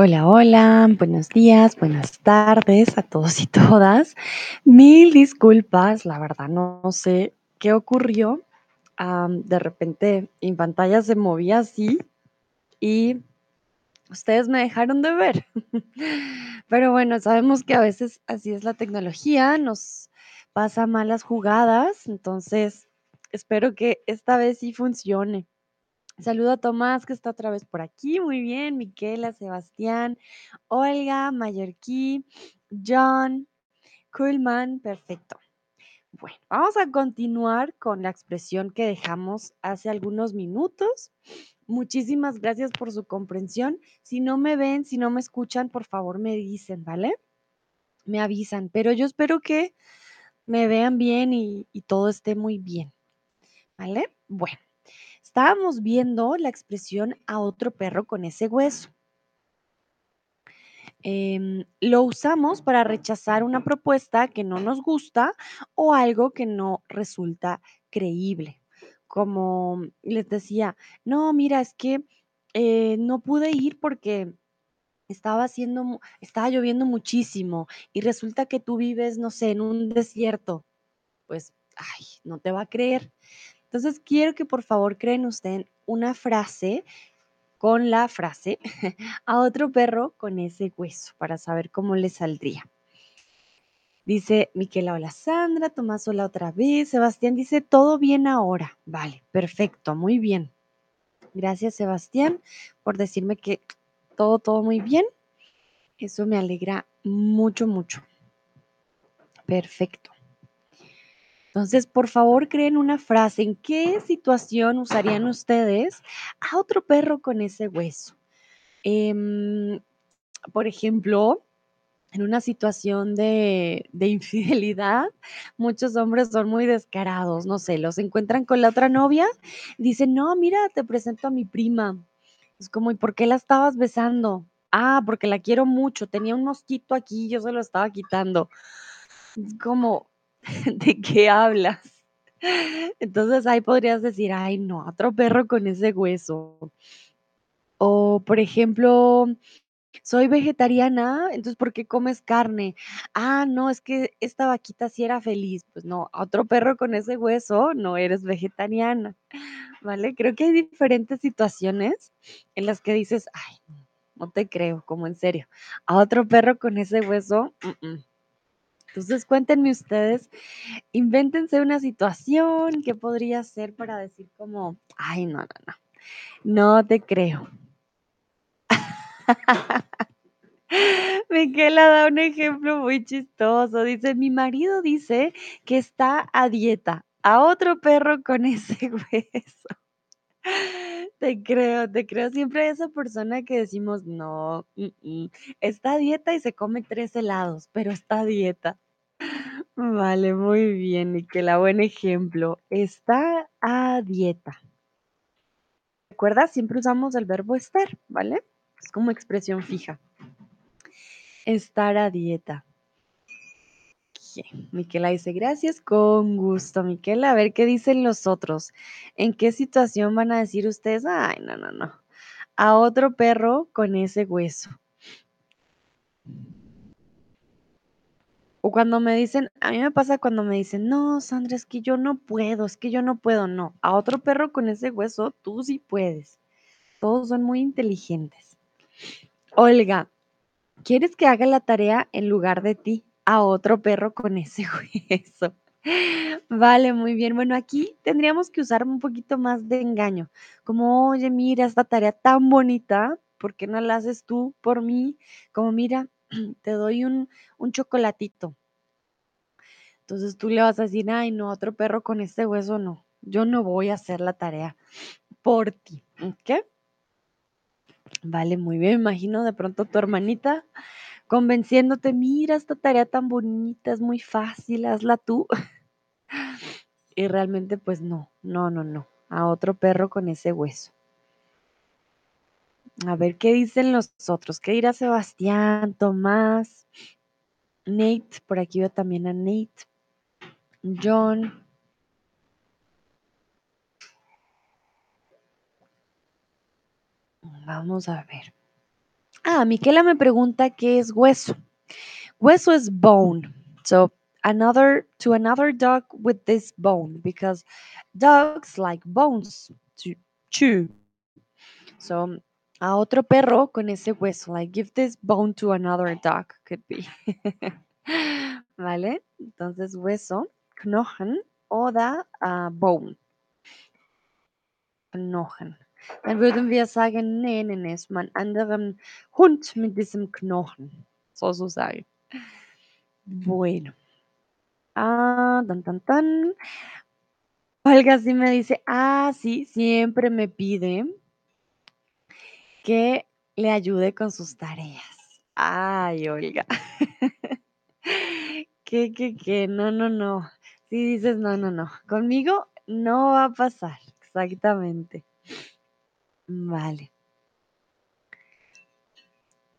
Hola, hola, buenos días, buenas tardes a todos y todas. Mil disculpas, la verdad no sé qué ocurrió. De repente mi pantalla se movía así y ustedes me dejaron de ver. Pero bueno, sabemos que a veces así es la tecnología, nos pasa malas jugadas, entonces espero que esta vez sí funcione. Saludo a Tomás, que está otra vez por aquí. Muy bien, Miquela, Sebastián, Olga, Mallorquí, John, Kuhlman, perfecto. Bueno, vamos a continuar con la expresión que dejamos hace algunos minutos. Muchísimas gracias por su comprensión. Si no me ven, si no me escuchan, por favor me dicen, ¿vale? Me avisan, pero yo espero que me vean bien y, y todo esté muy bien, ¿vale? Bueno. Estábamos viendo la expresión a otro perro con ese hueso. Em, lo usamos para rechazar una propuesta que no nos gusta o algo que no resulta creíble. Como les decía, no, mira, es que eh, no pude ir porque estaba haciendo, estaba lloviendo muchísimo y resulta que tú vives, no sé, en un desierto. Pues, ay, no te va a creer. Entonces, quiero que por favor creen usted una frase con la frase a otro perro con ese hueso para saber cómo le saldría. Dice Miquela, hola Sandra, Tomás, hola otra vez. Sebastián dice, todo bien ahora. Vale, perfecto, muy bien. Gracias Sebastián por decirme que todo, todo muy bien. Eso me alegra mucho, mucho. Perfecto. Entonces, por favor, creen una frase. ¿En qué situación usarían ustedes a otro perro con ese hueso? Em, por ejemplo, en una situación de, de infidelidad, muchos hombres son muy descarados, no sé, los encuentran con la otra novia, dicen, no, mira, te presento a mi prima. Es como, ¿y por qué la estabas besando? Ah, porque la quiero mucho, tenía un mosquito aquí, yo se lo estaba quitando. Es como, ¿de qué hablas? Entonces ahí podrías decir, ay, no, otro perro con ese hueso. O, por ejemplo, soy vegetariana, entonces, ¿por qué comes carne? Ah, no, es que esta vaquita sí era feliz. Pues no, otro perro con ese hueso no eres vegetariana, ¿vale? Creo que hay diferentes situaciones en las que dices, ay, no no te creo, como en serio. A otro perro con ese hueso, mm, mm. Entonces, cuéntenme ustedes, invéntense una situación que podría ser para decir como, ay, no, no, no, no te creo. Miquela da un ejemplo muy chistoso. Dice, mi marido dice que está a dieta. A otro perro con ese hueso. Te creo, te creo. Siempre esa persona que decimos, no, mm, mm, está a dieta y se come tres helados, pero está a dieta. Vale, muy bien, Miquela, buen ejemplo. Está a dieta. Recuerda, siempre usamos el verbo estar, ¿vale? Es como expresión fija. Estar a dieta. Miquela dice, gracias, con gusto, Miquela. A ver qué dicen los otros. ¿En qué situación van a decir ustedes? Ay, no, no, no. A otro perro con ese hueso. O cuando me dicen, a mí me pasa cuando me dicen, no, Sandra, es que yo no puedo, es que yo no puedo, no. A otro perro con ese hueso, tú sí puedes. Todos son muy inteligentes. Olga, ¿quieres que haga la tarea en lugar de ti? A otro perro con ese hueso. Vale, muy bien. Bueno, aquí tendríamos que usar un poquito más de engaño. Como, oye, mira esta tarea tan bonita, ¿por qué no la haces tú por mí? Como, mira, te doy un, un chocolatito. Entonces tú le vas a decir, ay, no, otro perro con este hueso no. Yo no voy a hacer la tarea por ti. ¿Ok? Vale, muy bien. Imagino de pronto tu hermanita convenciéndote, mira esta tarea tan bonita, es muy fácil, hazla tú. Y realmente, pues no, no, no, no. A otro perro con ese hueso. A ver qué dicen los otros. ¿Qué dirá Sebastián, Tomás, Nate? Por aquí veo también a Nate. John. Vamos a ver. Ah, Miquela me pregunta qué es hueso. Hueso is bone. So another to another dog with this bone because dogs like bones to chew. So a otro perro con ese hueso. Like give this bone to another dog could be. ¿Vale? Entonces hueso, Knochen oder uh, bone. Knochen. Dann würden wir sagen, nee, nee, nee, ist anderen Hund mit diesem Knochen. Sozusagen. Bueno. Ah, tan, tan, tan. Olga sí me dice, ah, sí, siempre me pide que le ayude con sus tareas. Ay, Olga. ¿Qué, qué, qué? No, no, no. Si dices, no, no, no. Conmigo no va a pasar. Exactamente. Vale.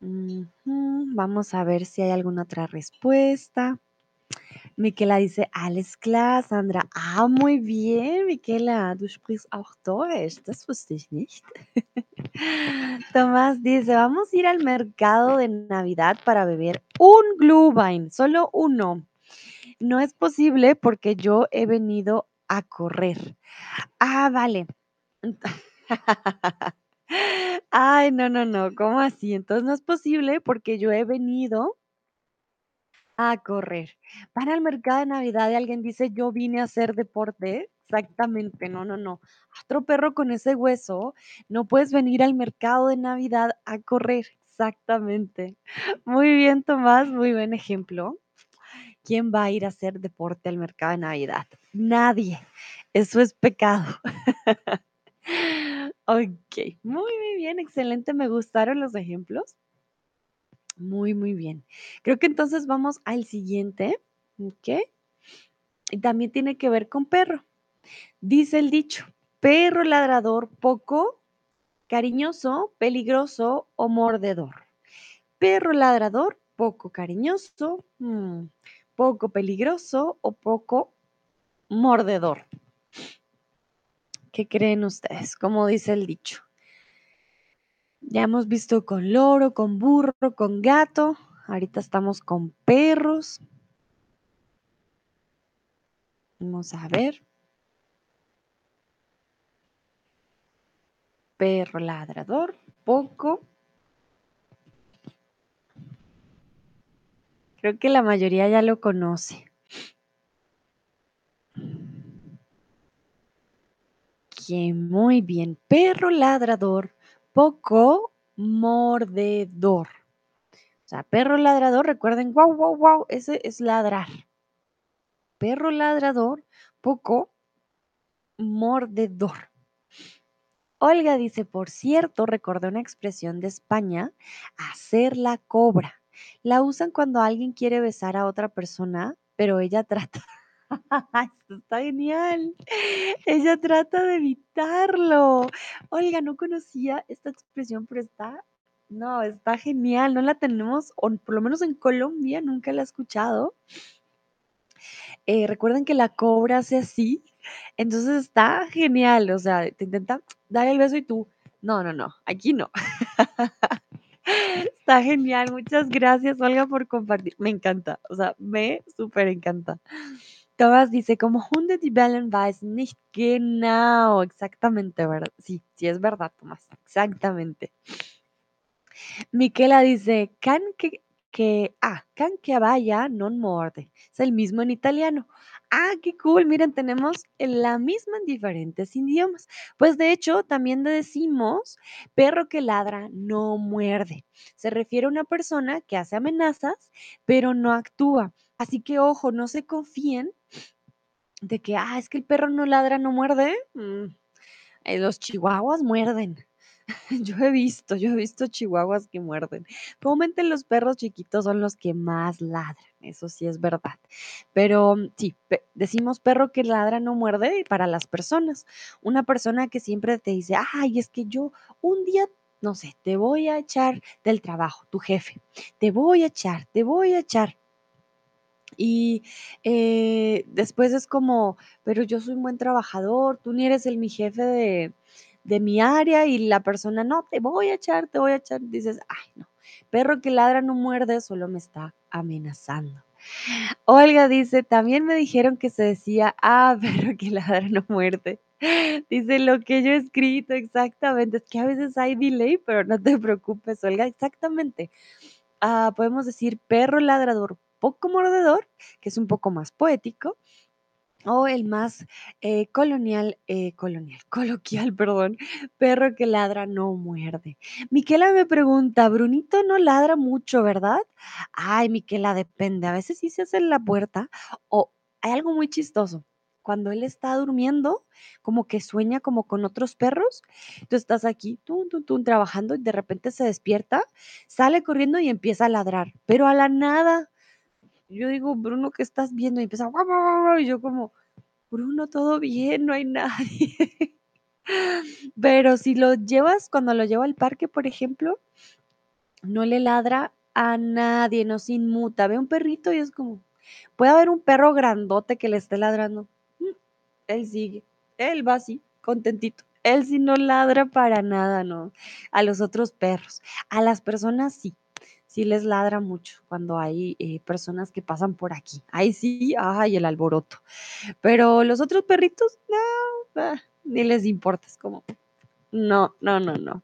Vamos a ver si hay alguna otra respuesta. Miquela dice, alles klar, Sandra. Ah, muy bien, Miquela. Du sprichst auch Deutsch. Das wusste ich nicht. Tomás dice, vamos a ir al mercado de Navidad para beber un Glühwein, solo uno. No es posible porque yo he venido a correr. Ah, vale. Ay, no, no, no, ¿cómo así? Entonces no es posible porque yo he venido a correr. Van al mercado de Navidad y alguien dice, yo vine a hacer deporte. Exactamente, no, no, no. Otro perro con ese hueso, no puedes venir al mercado de Navidad a correr. Exactamente. Muy bien, Tomás, muy buen ejemplo. ¿Quién va a ir a hacer deporte al mercado de Navidad? Nadie. Eso es pecado. ok, muy, muy bien, excelente. Me gustaron los ejemplos. Muy, muy bien. Creo que entonces vamos al siguiente, ¿ok? Y también tiene que ver con perro. Dice el dicho, perro ladrador poco cariñoso, peligroso o mordedor. Perro ladrador poco cariñoso, mm, poco peligroso o poco mordedor. ¿Qué creen ustedes? ¿Cómo dice el dicho? Ya hemos visto con loro, con burro, con gato. Ahorita estamos con perros. Vamos a ver. Perro ladrador, poco. Creo que la mayoría ya lo conoce. Muy bien. Perro ladrador, poco mordedor. O sea, perro ladrador, recuerden, wow, wow, wow, ese es ladrar. Perro ladrador, poco mordedor. Olga dice, por cierto, recordé una expresión de España, hacer la cobra. La usan cuando alguien quiere besar a otra persona, pero ella trata. Esto está genial. Ella trata de evitarlo. Olga, no conocía esta expresión, pero está, no, está genial. No la tenemos, o por lo menos en Colombia, nunca la he escuchado. Eh, recuerden que la cobra hace así, entonces está genial. O sea, te intenta dar el beso y tú, no, no, no, aquí no. Está genial, muchas gracias Olga por compartir. Me encanta, o sea, me súper encanta. Tomás dice, como Hunde die bellen weisen nicht genau, exactamente, ¿verdad? Sí, sí es verdad, Tomás, exactamente. Miquela dice, can que, que, ah, can que vaya non morde. Es el mismo en italiano. Ah, qué cool. Miren, tenemos la misma en diferentes idiomas. Pues de hecho, también decimos perro que ladra no muerde. Se refiere a una persona que hace amenazas, pero no actúa. Así que ojo, no se confíen de que, ah, es que el perro no ladra, no muerde. Mm, eh, los chihuahuas muerden. Yo he visto, yo he visto chihuahuas que muerden. Comúnmente los perros chiquitos son los que más ladran, eso sí es verdad. Pero mm, sí, decimos perro que ladra no muerde para las personas. Una persona que siempre te dice, ay, es que yo un día, no sé, te voy a echar del trabajo, tu jefe, te voy a echar, te voy a echar. Y eh, después es como, pero yo soy un buen trabajador, tú ni eres el mi jefe de, de mi área y la persona, no, te voy a echar, te voy a echar. Dices, ay, no. Perro que ladra no muerde, solo me está amenazando. Olga dice, también me dijeron que se decía, ah, perro que ladra no muerde. Dice lo que yo he escrito, exactamente. Es que a veces hay delay, pero no te preocupes, Olga, exactamente. Ah, podemos decir perro ladrador poco mordedor, que es un poco más poético, o el más eh, colonial, eh, colonial, coloquial, perdón, perro que ladra no muerde. Miquela me pregunta, Brunito no ladra mucho, ¿verdad? Ay, Miquela, depende. A veces sí se hace en la puerta o hay algo muy chistoso. Cuando él está durmiendo, como que sueña como con otros perros, tú estás aquí, tú, tú, tú, trabajando y de repente se despierta, sale corriendo y empieza a ladrar, pero a la nada yo digo, Bruno, ¿qué estás viendo? Y empieza, y yo como, Bruno, todo bien, no hay nadie. Pero si lo llevas, cuando lo llevo al parque, por ejemplo, no le ladra a nadie, no se inmuta. Ve un perrito y es como, puede haber un perro grandote que le esté ladrando. Mm, él sigue, él va así, contentito. Él sí no ladra para nada, ¿no? A los otros perros. A las personas sí sí les ladra mucho cuando hay eh, personas que pasan por aquí. Ahí sí, ay, el alboroto. Pero los otros perritos, no, ah, ni les importa, es como, no, no, no, no.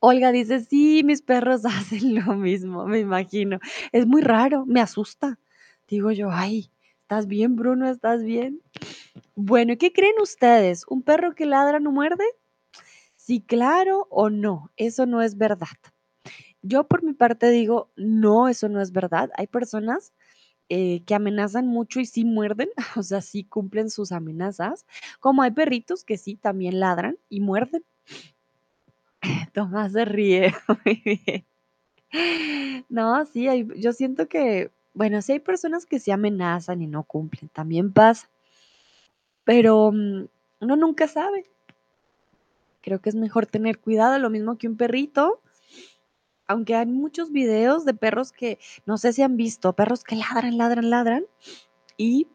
Olga dice, sí, mis perros hacen lo mismo, me imagino. Es muy raro, me asusta. Digo yo, ay, ¿estás bien, Bruno? ¿Estás bien? Bueno, ¿qué creen ustedes? ¿Un perro que ladra no muerde? Sí, claro o no, eso no es verdad. Yo por mi parte digo, no, eso no es verdad. Hay personas eh, que amenazan mucho y sí muerden, o sea, sí cumplen sus amenazas, como hay perritos que sí también ladran y muerden. Tomás se ríe. No, sí, hay, yo siento que, bueno, sí hay personas que sí amenazan y no cumplen, también pasa, pero mm, uno nunca sabe. Creo que es mejor tener cuidado, lo mismo que un perrito aunque hay muchos videos de perros que, no sé si han visto, perros que ladran, ladran, ladran, y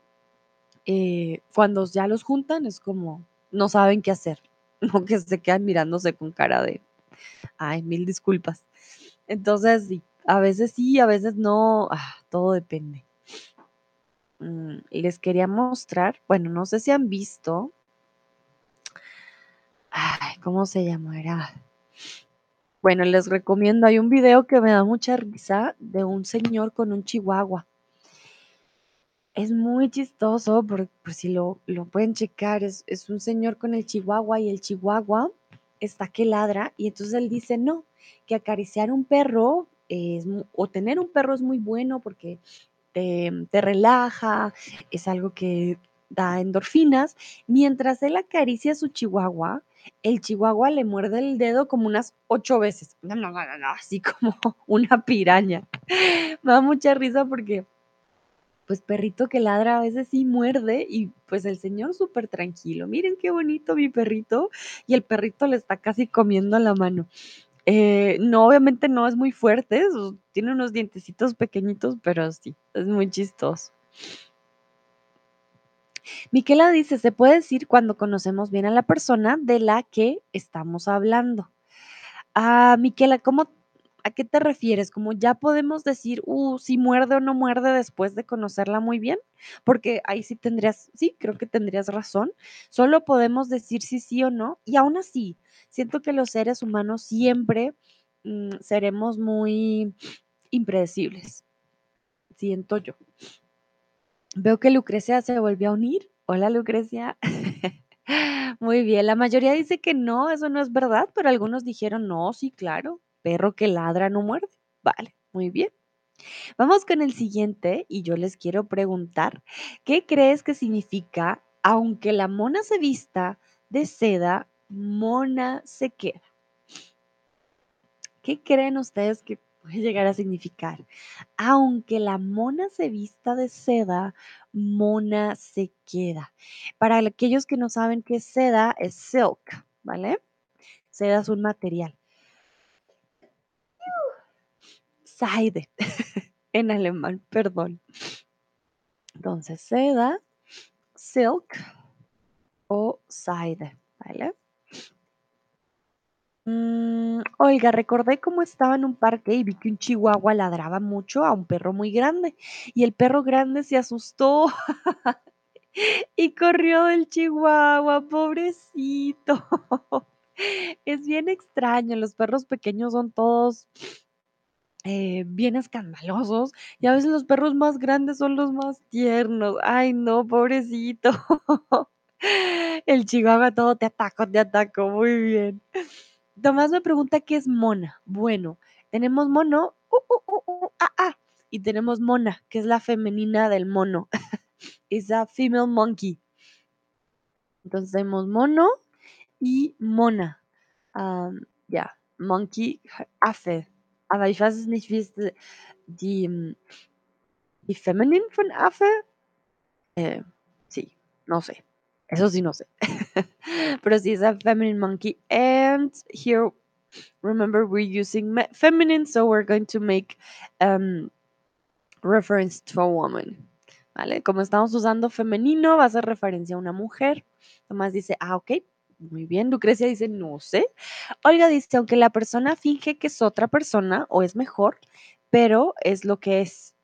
eh, cuando ya los juntan es como, no saben qué hacer, no que se quedan mirándose con cara de, ay, mil disculpas. Entonces, sí, a veces sí, a veces no, ah, todo depende. Mm, les quería mostrar, bueno, no sé si han visto, ay, ¿cómo se llamará? Bueno, les recomiendo, hay un video que me da mucha risa de un señor con un chihuahua. Es muy chistoso, por, si lo, lo pueden checar, es, es un señor con el chihuahua y el chihuahua está que ladra y entonces él dice, no, que acariciar un perro es, o tener un perro es muy bueno porque te, te relaja, es algo que da endorfinas. Mientras él acaricia a su chihuahua, el chihuahua le muerde el dedo como unas ocho veces. No, no, no, no, así como una piraña. Me da mucha risa porque, pues, perrito que ladra a veces sí muerde y pues el señor súper tranquilo. Miren qué bonito mi perrito y el perrito le está casi comiendo la mano. Eh, no, obviamente no es muy fuerte, tiene unos dientecitos pequeñitos, pero sí, es muy chistoso. Miquela dice, se puede decir cuando conocemos bien a la persona de la que estamos hablando. Ah, Miquela, ¿cómo, ¿a qué te refieres? Como ya podemos decir, uh, si muerde o no muerde después de conocerla muy bien, porque ahí sí tendrías, sí, creo que tendrías razón. Solo podemos decir si sí o no, y aún así, siento que los seres humanos siempre mm, seremos muy impredecibles, siento yo. Veo que Lucrecia se volvió a unir. Hola, Lucrecia. Muy bien, la mayoría dice que no, eso no es verdad, pero algunos dijeron no, sí, claro, perro que ladra no muerde. Vale, muy bien. Vamos con el siguiente y yo les quiero preguntar, ¿qué crees que significa aunque la mona se vista de seda, mona se queda? ¿Qué creen ustedes que puede llegar a significar? Aunque la mona se vista de seda, mona se queda. Para aquellos que no saben qué es seda, es silk, ¿vale? Seda es un material. Seide, en alemán, perdón. Entonces, seda, silk o Seide, ¿vale? Mm, oiga, recordé cómo estaba en un parque y vi que un chihuahua ladraba mucho a un perro muy grande y el perro grande se asustó y corrió del chihuahua, pobrecito. Es bien extraño, los perros pequeños son todos eh, bien escandalosos y a veces los perros más grandes son los más tiernos. Ay, no, pobrecito. El chihuahua todo te ataco, te ataco, muy bien. Tomás me pregunta qué es mona. Bueno, tenemos mono, uh, uh, uh, uh, ah, ah, y tenemos mona, que es la femenina del mono. Es a female monkey. Entonces tenemos mono y mona. Ähm, ja, Monkey, Affe. Aber ich weiß es nicht, wie ist mm, die Feminin von Affe? Eh, sí, no sé. Eso sí, no sé. Pero sí es a feminine monkey. And here, remember, we're using feminine, so we're going to make um, reference to a woman. ¿Vale? Como estamos usando femenino, va a hacer referencia a una mujer. Tomás dice, ah, ok, muy bien. Lucrecia dice, no sé. Olga dice, aunque la persona finge que es otra persona o es mejor, pero es lo que es.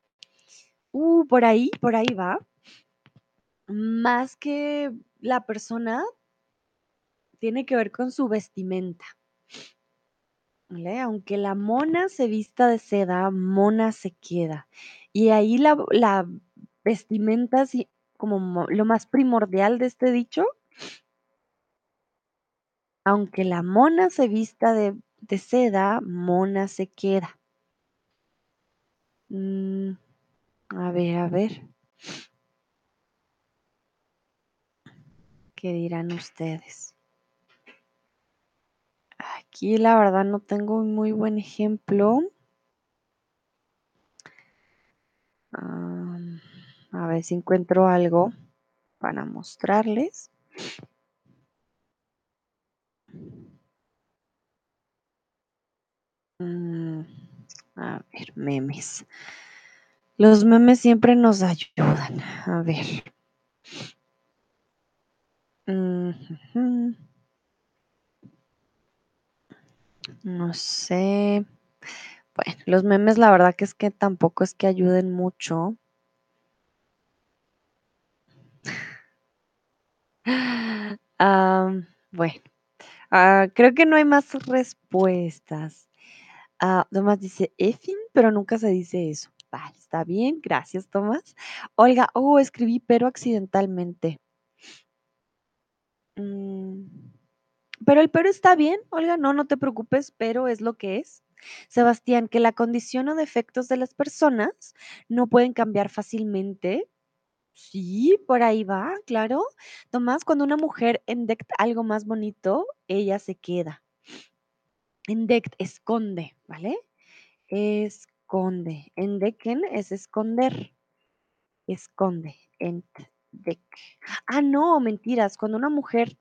Uh, por ahí, por ahí va. Más que la persona, tiene que ver con su vestimenta. Aunque la mona se vista de seda, mona se queda. Y ahí la, vestimenta, sí, como mo- lo más primordial de este dicho, aunque la mona se vista de, de seda, mona se queda. Mm, a ver, a ver. ¿Qué dirán ustedes? Aquí la verdad no tengo un muy buen ejemplo. A ver si encuentro algo para mostrarles. Mm, a ver, memes. Los memes siempre nos ayudan. A ver. No sé. Bueno, los memes la verdad que es que tampoco es que ayuden mucho. Bueno, ah, creo que no hay más respuestas. Ah, Tomás dice effing, pero nunca se dice eso. Vale, está bien, gracias, Tomás. Olga, oh, escribí pero accidentalmente. Mm, pero el pero está bien, Olga, no, no te preocupes, pero es lo que es. Sebastián, que la condición o defectos de las personas no pueden cambiar fácilmente. Sí, por ahí va, claro. Tomás, cuando una mujer endecta algo más bonito, ella se queda. Endect, esconde, ¿vale? Esconde. Endecken es esconder. Esconde. Ah, no, mentiras. Cuando una mujer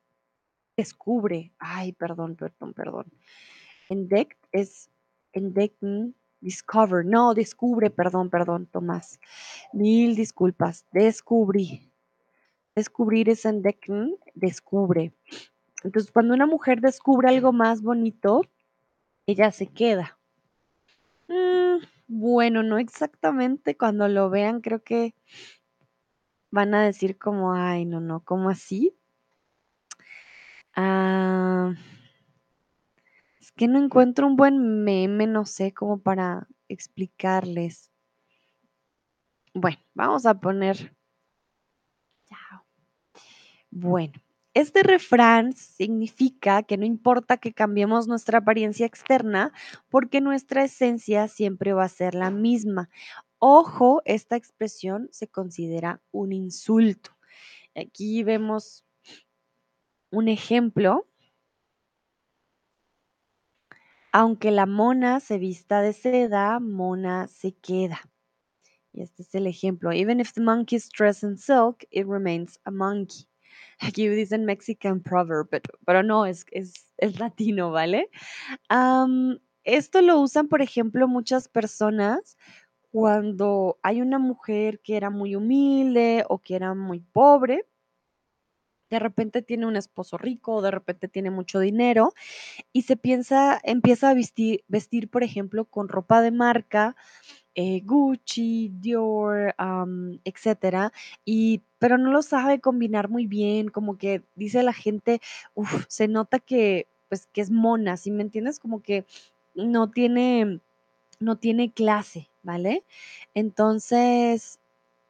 descubre. Ay, perdón, perdón, perdón. Entdeckt es entdecken, discover. No, descubre, perdón, perdón, Tomás. Mil disculpas. Descubrí. Descubrir es entdecken, descubre. Entonces, cuando una mujer descubre algo más bonito, ella se queda. Mm, bueno, no exactamente. Cuando lo vean, creo que van a decir como, ay, no, no, ¿cómo así? Ah, es que no encuentro un buen meme, no sé, como para explicarles. Bueno, vamos a poner. Bueno, este refrán significa que no importa que cambiemos nuestra apariencia externa, porque nuestra esencia siempre va a ser la misma. Ojo, esta expresión se considera un insulto. Aquí vemos un ejemplo. Aunque la mona se vista de seda, mona se queda. Y este es el ejemplo. Even if the monkey is dressed in silk, it remains a monkey. Aquí dicen Mexican proverb, pero, no, es, es, latino, ¿vale? Esto lo usan, por ejemplo, muchas personas cuando hay una mujer que era muy humilde o que era muy pobre de repente tiene un esposo rico, de repente tiene mucho dinero y se piensa, empieza a vestir, vestir por ejemplo, con ropa de marca, eh, Gucci, Dior, am, etcétera, y, pero no lo sabe combinar muy bien, como que dice la gente, uf, se nota que, pues, que es mona, ¿sí me entiendes? Como que no tiene, no tiene clase, ¿vale? Entonces,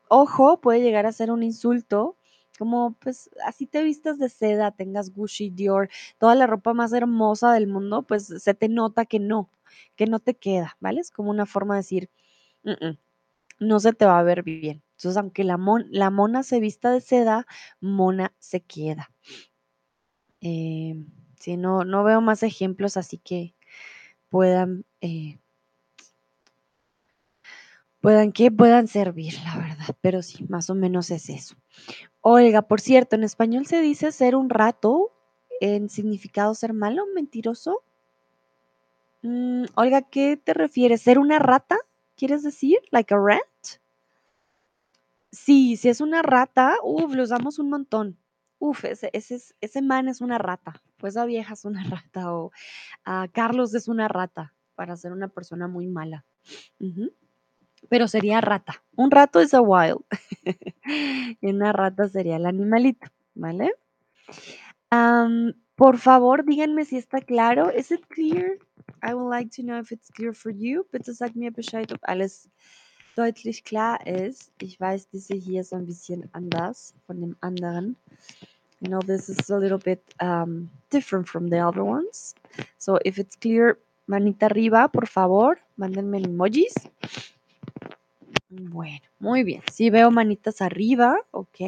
ojo, puede llegar a ser un insulto, como pues así te vistas de seda, tengas Gucci, Dior, toda la ropa más hermosa del mundo, pues se te nota que no, que no te queda, ¿vale? Es como una forma de decir, "Mm, mm, no se te va a ver bien. Entonces, aunque la, la mona se vista de seda, mona se queda. Eh, sí, no, no veo más ejemplos así que puedan, eh, puedan que puedan servir, la verdad, pero sí, más o menos es eso. Oiga, por cierto, en español se dice ser un rato, en significado ser malo, mentiroso. Mm, Olga, ¿qué te refieres? ¿Ser una rata? ¿Quieres decir? Like a rat? Sí, si es una rata, uf, lo usamos un montón. Uf, ese, ese, es- ese man es una rata. Pues esa vieja es una rata. O ah, Carlos es una rata para ser una persona muy mala. Pero sería rata. Un rato es a wild. Una rata sería el animalito, ¿vale? Am, por favor, díganme si está claro. Is it clear? I would like to know if it's clear for you. Bitte sag mir Bescheid, ob alles deutlich klar ist. Ich weiß, diese hier ist ein bisschen anders von dem anderen. You know, this is a little bit um, different from the other ones. So if it's clear, manita arriba, por favor, mándenme emojis. Bueno, muy bien. Sí veo manitas arriba, ok.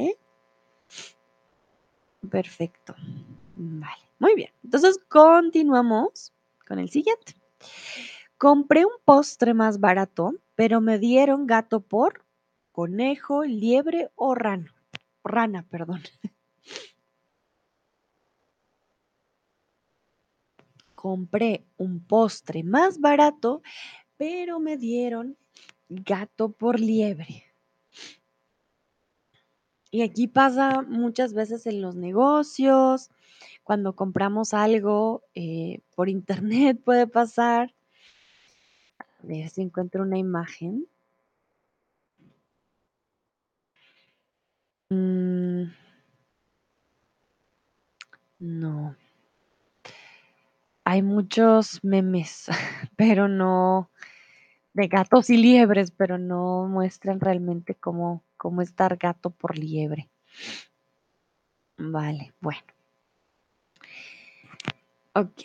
Perfecto. Vale, muy bien. Entonces continuamos con el siguiente. Compré un postre más barato, pero me dieron gato por conejo, liebre o rano. Rana, perdón. Compré un postre más barato, pero me dieron gato por liebre. Y aquí pasa muchas veces en los negocios, cuando compramos algo eh, por internet puede pasar. A ver si encuentro una imagen. Mm, no. Hay muchos memes, pero no de gatos y liebres, pero no muestran realmente cómo, cómo estar gato por liebre. Vale, bueno. Ok.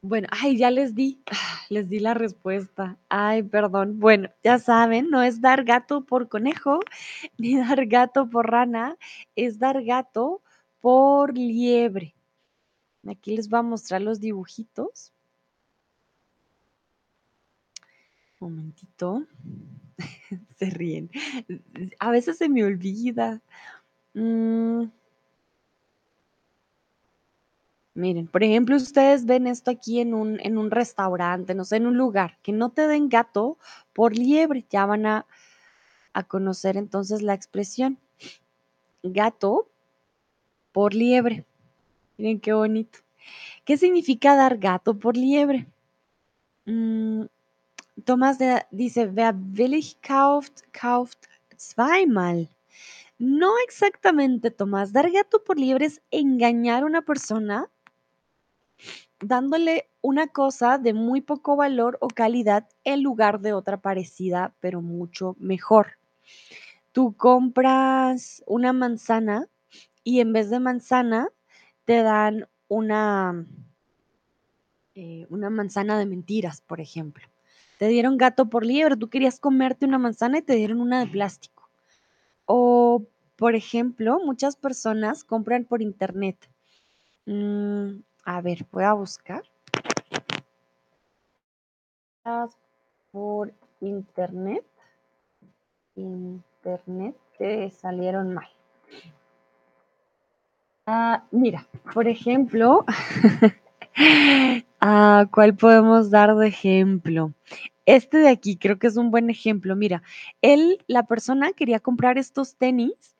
Bueno, ay, ya les di, les di la respuesta. Ay, perdón. Bueno, ya saben, no es dar gato por conejo, ni dar gato por rana, es dar gato por liebre. Aquí les voy a mostrar los dibujitos. Momentito. Se ríen. A veces se me olvida. Mm, miren, por ejemplo, ustedes ven esto aquí en un, en un restaurante, no sé, en un lugar, que no te den gato por liebre, ya van a, a conocer entonces la expresión gato por liebre. Miren qué bonito. ¿Qué significa dar gato por liebre? Mm, Tomás de- dice, wer billig kauft, kauft zweimal. No exactamente, Tomás. Dar gato por liebre es engañar a una persona dándole una cosa de muy poco valor o calidad en lugar de otra parecida, pero mucho mejor. Tú compras una manzana y en vez de manzana te dan una, eh, una manzana de mentiras, por ejemplo. Te dieron gato por liebre, tú querías comerte una manzana y te dieron una de plástico. O, por ejemplo, muchas personas compran por internet. Mm, a ver, voy a buscar. Por internet. Internet que salieron mal. Ah, mira, por ejemplo, ah, ¿cuál podemos dar de ejemplo? Este de aquí creo que es un buen ejemplo. Mira, él, la persona quería comprar estos tenis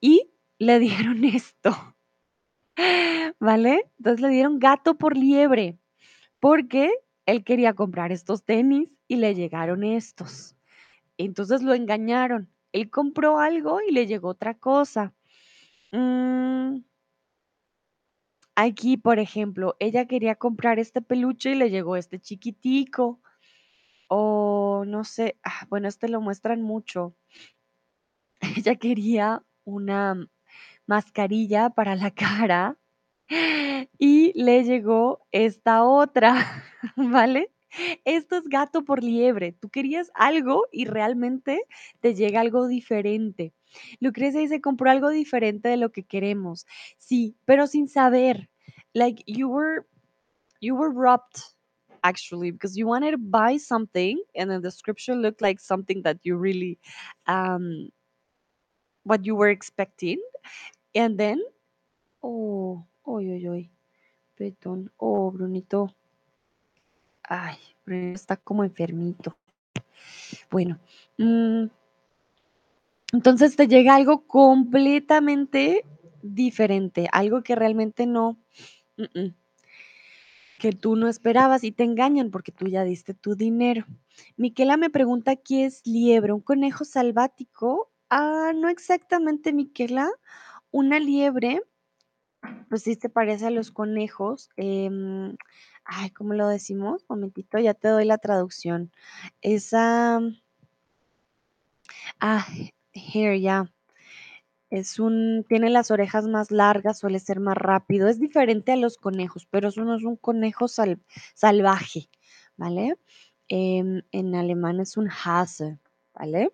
y le dieron esto, ¿vale? Entonces le dieron gato por liebre, porque él quería comprar estos tenis y le llegaron estos. Entonces lo engañaron. Él compró algo y le llegó otra cosa. Mm, aquí, por ejemplo, ella quería comprar este peluche y le llegó este chiquitico. O no sé, ah, bueno, este lo muestran mucho. Ella quería una mascarilla para la cara y le llegó esta otra, ¿vale? Esto es gato por liebre. Tú querías algo y realmente te llega algo diferente. Lucrecia dice, compró algo diferente de lo que queremos. Sí, pero sin saber. Like you were you were robbed actually because you wanted to buy something and the description looked like something that you really um what you were expecting and then oh oy oy oy perdón oh Brunito ay Brunito está como enfermito bueno mm, entonces te llega algo completamente diferente algo que realmente no que tú no esperabas y te engañan porque tú ya diste tu dinero. Miquela me pregunta qué es liebre, un conejo salvático. Ah, no exactamente, Miquela. Una liebre, pues sí se parece a los conejos. em, ay, ¿cómo lo decimos? Momentito, ya te doy la traducción. Esa, ah, here, ya. Es un, tiene las orejas más largas, suele ser más rápido. Es diferente a los conejos, pero eso no es un conejo sal- salvaje, ¿vale? Em, en alemán es un Hase, ¿vale?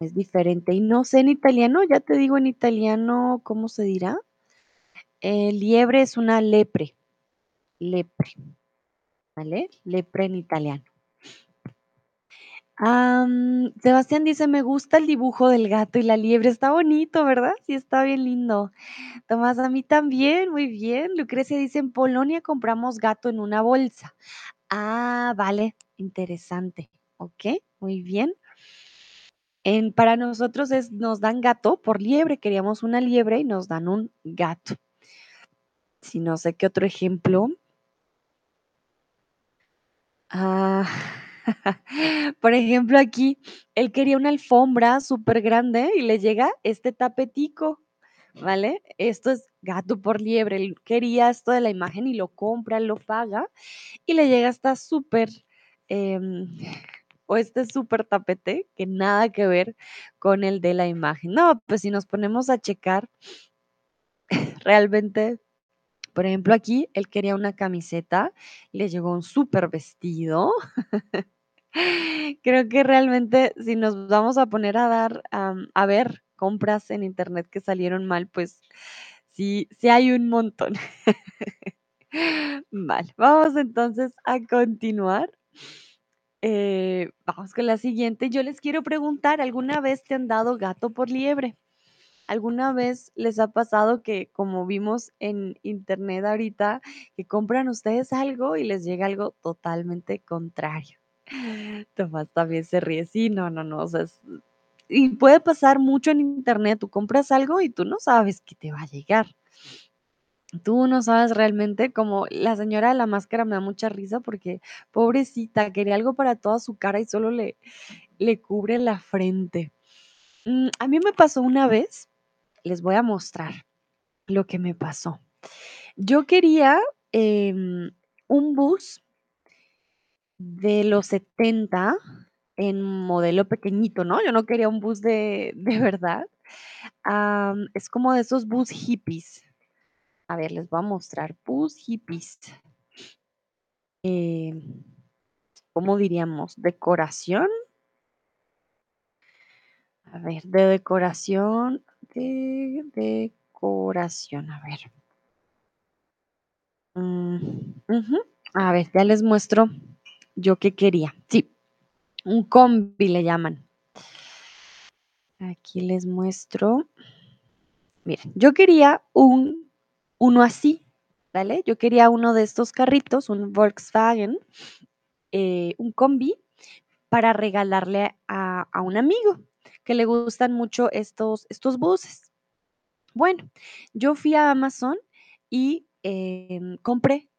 Es diferente. Y no sé en italiano, ya te digo en italiano, ¿cómo se dirá? Eh, liebre es una lepre, lepre, ¿vale? Lepre en italiano. Sebastián dice, me gusta el dibujo del gato y la liebre, está bonito, ¿verdad? Sí, está bien lindo. Tomás, a mí también, muy bien. Lucrecia dice, en Polonia compramos gato en una bolsa. Ah, vale, interesante. Ok, muy bien. En, para nosotros es, nos dan gato por liebre, queríamos una liebre y nos dan un gato. Si no sé qué otro ejemplo. Ah, por ejemplo, aquí él quería una alfombra súper grande y le llega este tapetico, ¿vale? Esto es gato por liebre. Él quería esto de la imagen y lo compra, lo paga y le llega esta súper, em, o este súper tapete que nada que ver con el de la imagen. No, pues si nos ponemos a checar, realmente por ejemplo, aquí él quería una camiseta, le llegó un súper vestido. Creo que realmente si nos vamos a poner a dar, a ver compras en internet que salieron mal, pues sí, sí hay un montón. Vale, vamos entonces a continuar. Eh, vamos con la siguiente. Yo les quiero preguntar, ¿alguna vez te han dado gato por liebre? ¿Alguna vez les ha pasado que, como vimos en internet ahorita, que compran ustedes algo y les llega algo totalmente contrario? Tomás también se ríe. Sí, no, no, no. O sea, y puede pasar mucho en internet. Tú compras algo y tú no sabes que te va a llegar. Tú no sabes realmente, como la señora de la máscara me da mucha risa porque pobrecita, quería algo para toda su cara y solo le, le cubre la frente. Mm, a mí me pasó una vez, les voy a mostrar lo que me pasó. Yo quería em, un bus de los 70 en modelo pequeñito, ¿no? Yo no quería un bus de, de verdad. Es como de esos bus hippies. A ver, les voy a mostrar. Bus hippies. Em, ¿cómo diríamos? Decoración. A ver, de decoración. De decoración. A ver. Mm. A ver, ya les muestro yo qué quería. Sí, un combi le llaman. Aquí les muestro. Miren, yo quería un uno así, ¿vale? Yo quería uno de estos carritos, un Volkswagen, eh, un combi, para regalarle a, a un amigo que le gustan mucho estos, estos buses. Bueno, yo fui a Amazon y, em, compré,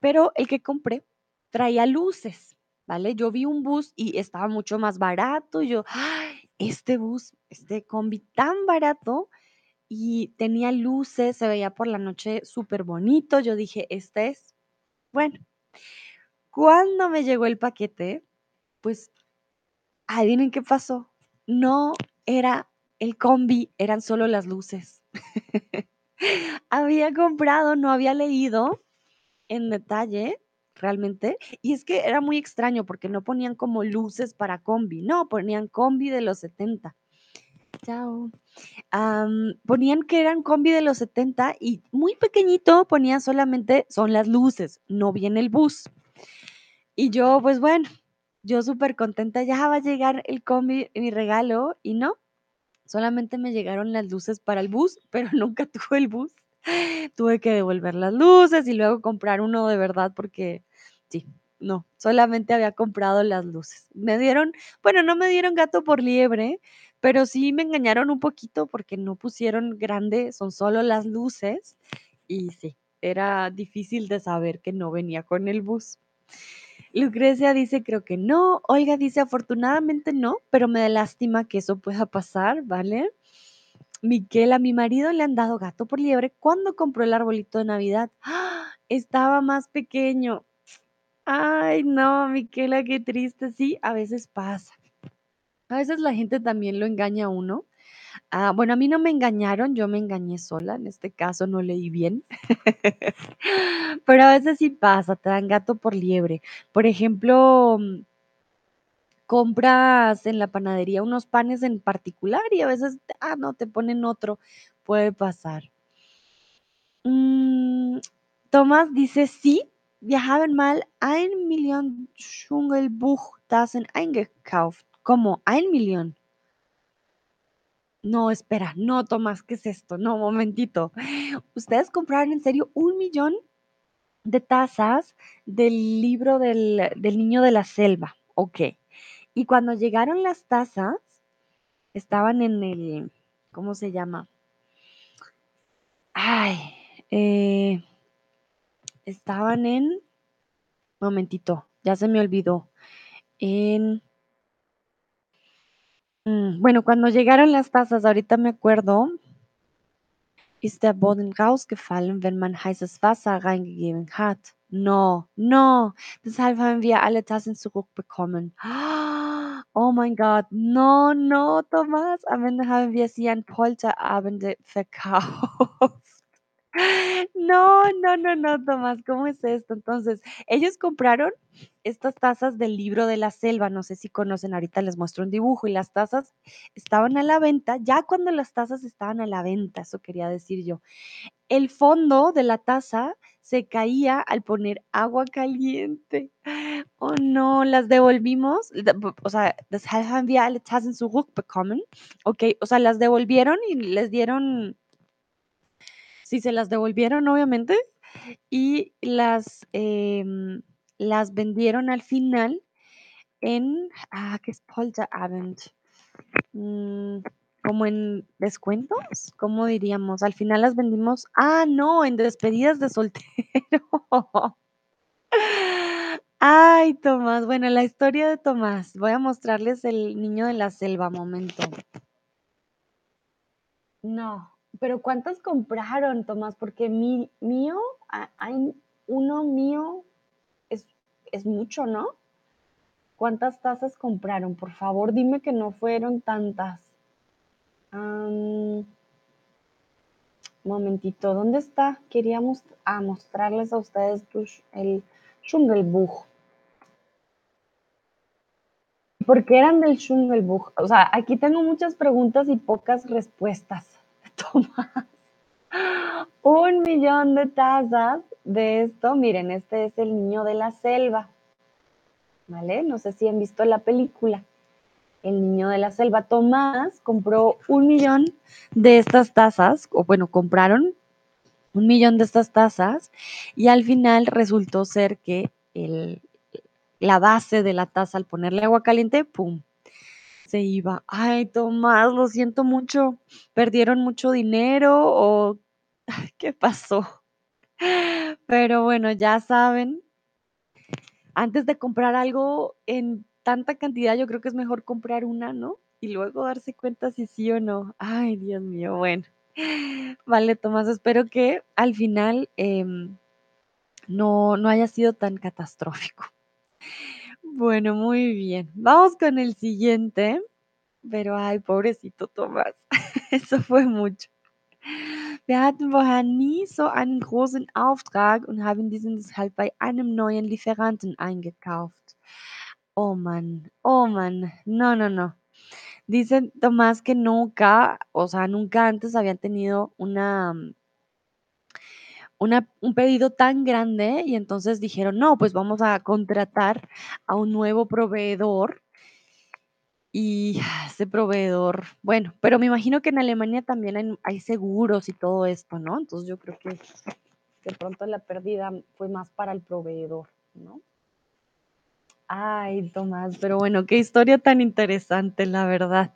pero el que compré traía luces, ¿vale? Yo vi un bus y estaba mucho más barato, y yo: "Ay, este bus, este combi tan barato", y tenía luces, se veía por la noche superbonito, yo dije: "Este es". Bueno, cuando me llegó el paquete, pues, adivinen qué pasó, no era el combi, eran solo las luces. Había comprado, no había leído en detalle, realmente, y es que era muy extraño porque no ponían como luces para combi, no, ponían combi de los 70. Chao. Ponían que eran combi de los 70 y muy pequeñito ponía solamente son las luces, no viene el bus. Y yo, pues bueno, yo supercontenta, ya va a llegar el combi, mi regalo, y no, solamente me llegaron las luces para el bus, pero nunca tuve el bus. Tuve que devolver las luces y luego comprar uno de verdad porque sí, no, solamente había comprado las luces. Me dieron, bueno, no me dieron gato por liebre, pero sí me engañaron un poquito porque no pusieron grande, son solo las luces y sí, era difícil de saber que no venía con el bus. Lucrecia dice, creo que no. Olga dice, afortunadamente no, pero me da lástima que eso pueda pasar, ¿vale? Miquela, a mi marido le han dado gato por liebre cuando compró el arbolito de Navidad. ¡Ah! Estaba más pequeño. Ay, no, Miquela, qué triste. Sí, a veces pasa. A veces la gente también lo engaña a uno. Ah, bueno, a mí no me engañaron, yo me engañé sola. En este caso no leí bien. Pero a veces sí pasa, te dan gato por liebre. Por ejemplo, mm, compras en la panadería unos panes en particular y a veces, ah, no, te ponen otro. Puede pasar. Mm, Tomás dice, sí, wir haben mal ein Million Dschungelbuchtassen eingekauft. ¿Cómo? ¿Ein Millón? No, espera, no, Tomás, ¿qué es esto? No, momentito. ¿Ustedes compraron en serio un millón de tazas del libro del, del niño de la selva? Ok. Y cuando llegaron las tazas, estaban en el, ¿cómo se llama? Ay, eh, estaban en, momentito, ya se me olvidó. En, mm, bueno, cuando llegaron las tazas, ahorita me acuerdo, ist der Boden rausgefallen, wenn man heißes Wasser reingegeben hat. No, no, deshalb haben wir alle Tassen zurückbekommen. Oh mein Gott, no, no, Tomás, am Ende haben wir sie an Polterabende verkauft. No, no, no, no, Tomás, ¿cómo es esto? Entonces, ellos compraron estas tazas del libro de la selva, no sé si conocen, ahorita les muestro un dibujo y las tazas estaban a la venta, ya cuando las tazas estaban a la venta, eso quería decir yo, el fondo de la taza se caía al poner agua caliente. Oh no, las devolvimos, o sea, o sea, las devolvieron y les dieron, sí, se las devolvieron, obviamente, y las, em, las vendieron al final en, ah, ¿qué es Polterabend? Mm, como en descuentos, ¿cómo diríamos? Al final las vendimos, ah, no, en despedidas de soltero. Ay, Tomás, bueno, la historia de Tomás. Voy a mostrarles el niño de la selva, momento. No, pero ¿cuántas compraron, Tomás? Porque mi, mío, hay uno mío, es, es mucho, ¿no? ¿Cuántas tazas compraron? Por favor, dime que no fueron tantas. Am, momentito, ¿dónde está? Queríamos a mostrarles a ustedes el Dschungelbuch. ¿Por qué eran del Dschungelbuch? O sea, aquí tengo muchas preguntas y pocas respuestas. Toma. Un millón de tazas de esto. Miren, este es el niño de la selva. ¿Vale? No sé si han visto la película. El niño de la selva. Tomás compró un millón de estas tazas, o bueno, compraron un millón de estas tazas y al final resultó ser que la base de la taza al ponerle agua caliente, ¡pum! Se iba. Ay, Tomás, lo siento mucho. ¿Perdieron mucho dinero o qué pasó? Pero bueno, ya saben, antes de comprar algo en tanta cantidad, yo creo que es mejor comprar una, ¿no? Y luego darse cuenta si sí o no. Ay, Dios mío, bueno. Vale, Tomás, espero que al final em, no, no haya sido tan catastrófico. Bueno, muy bien. Vamos con el siguiente. Pero ay, pobrecito Tomás, eso fue mucho. Wir hatten vorher nie so einen großen Auftrag und haben diesen deshalb bei einem neuen Lieferanten eingekauft. Oh Mann, oh Mann, no, no, no. Dice Tomás que nunca, o sea, nunca antes habían tenido una, un pedido tan grande y entonces dijeron, no, pues vamos a contratar a un nuevo proveedor y ese proveedor, bueno, pero me imagino que en Alemania también hay, hay seguros y todo esto, ¿no? Entonces yo creo que de pronto la pérdida fue más para el proveedor, ¿no? Ay, Tomás, pero bueno, qué historia tan interesante, la verdad.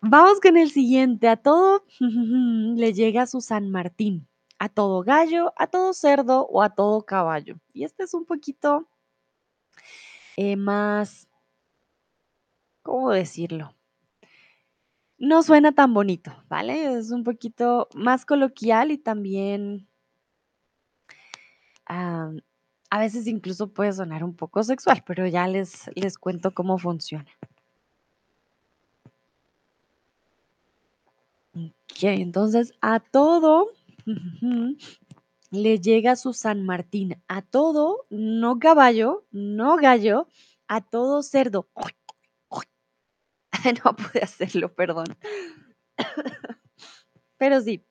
Vamos con el siguiente. A todo le llega su San Martín. A todo gallo, a todo cerdo o a todo caballo. Y este es un poquito eh, más, ¿cómo decirlo? No suena tan bonito, ¿vale? Es un poquito más coloquial y también a veces incluso puede sonar un poco sexual, pero ya les, les cuento cómo funciona. Ok, entonces a todo le llega su San Martín. A todo, no caballo, no gallo, a todo cerdo. no pude hacerlo, perdón. Pero sí,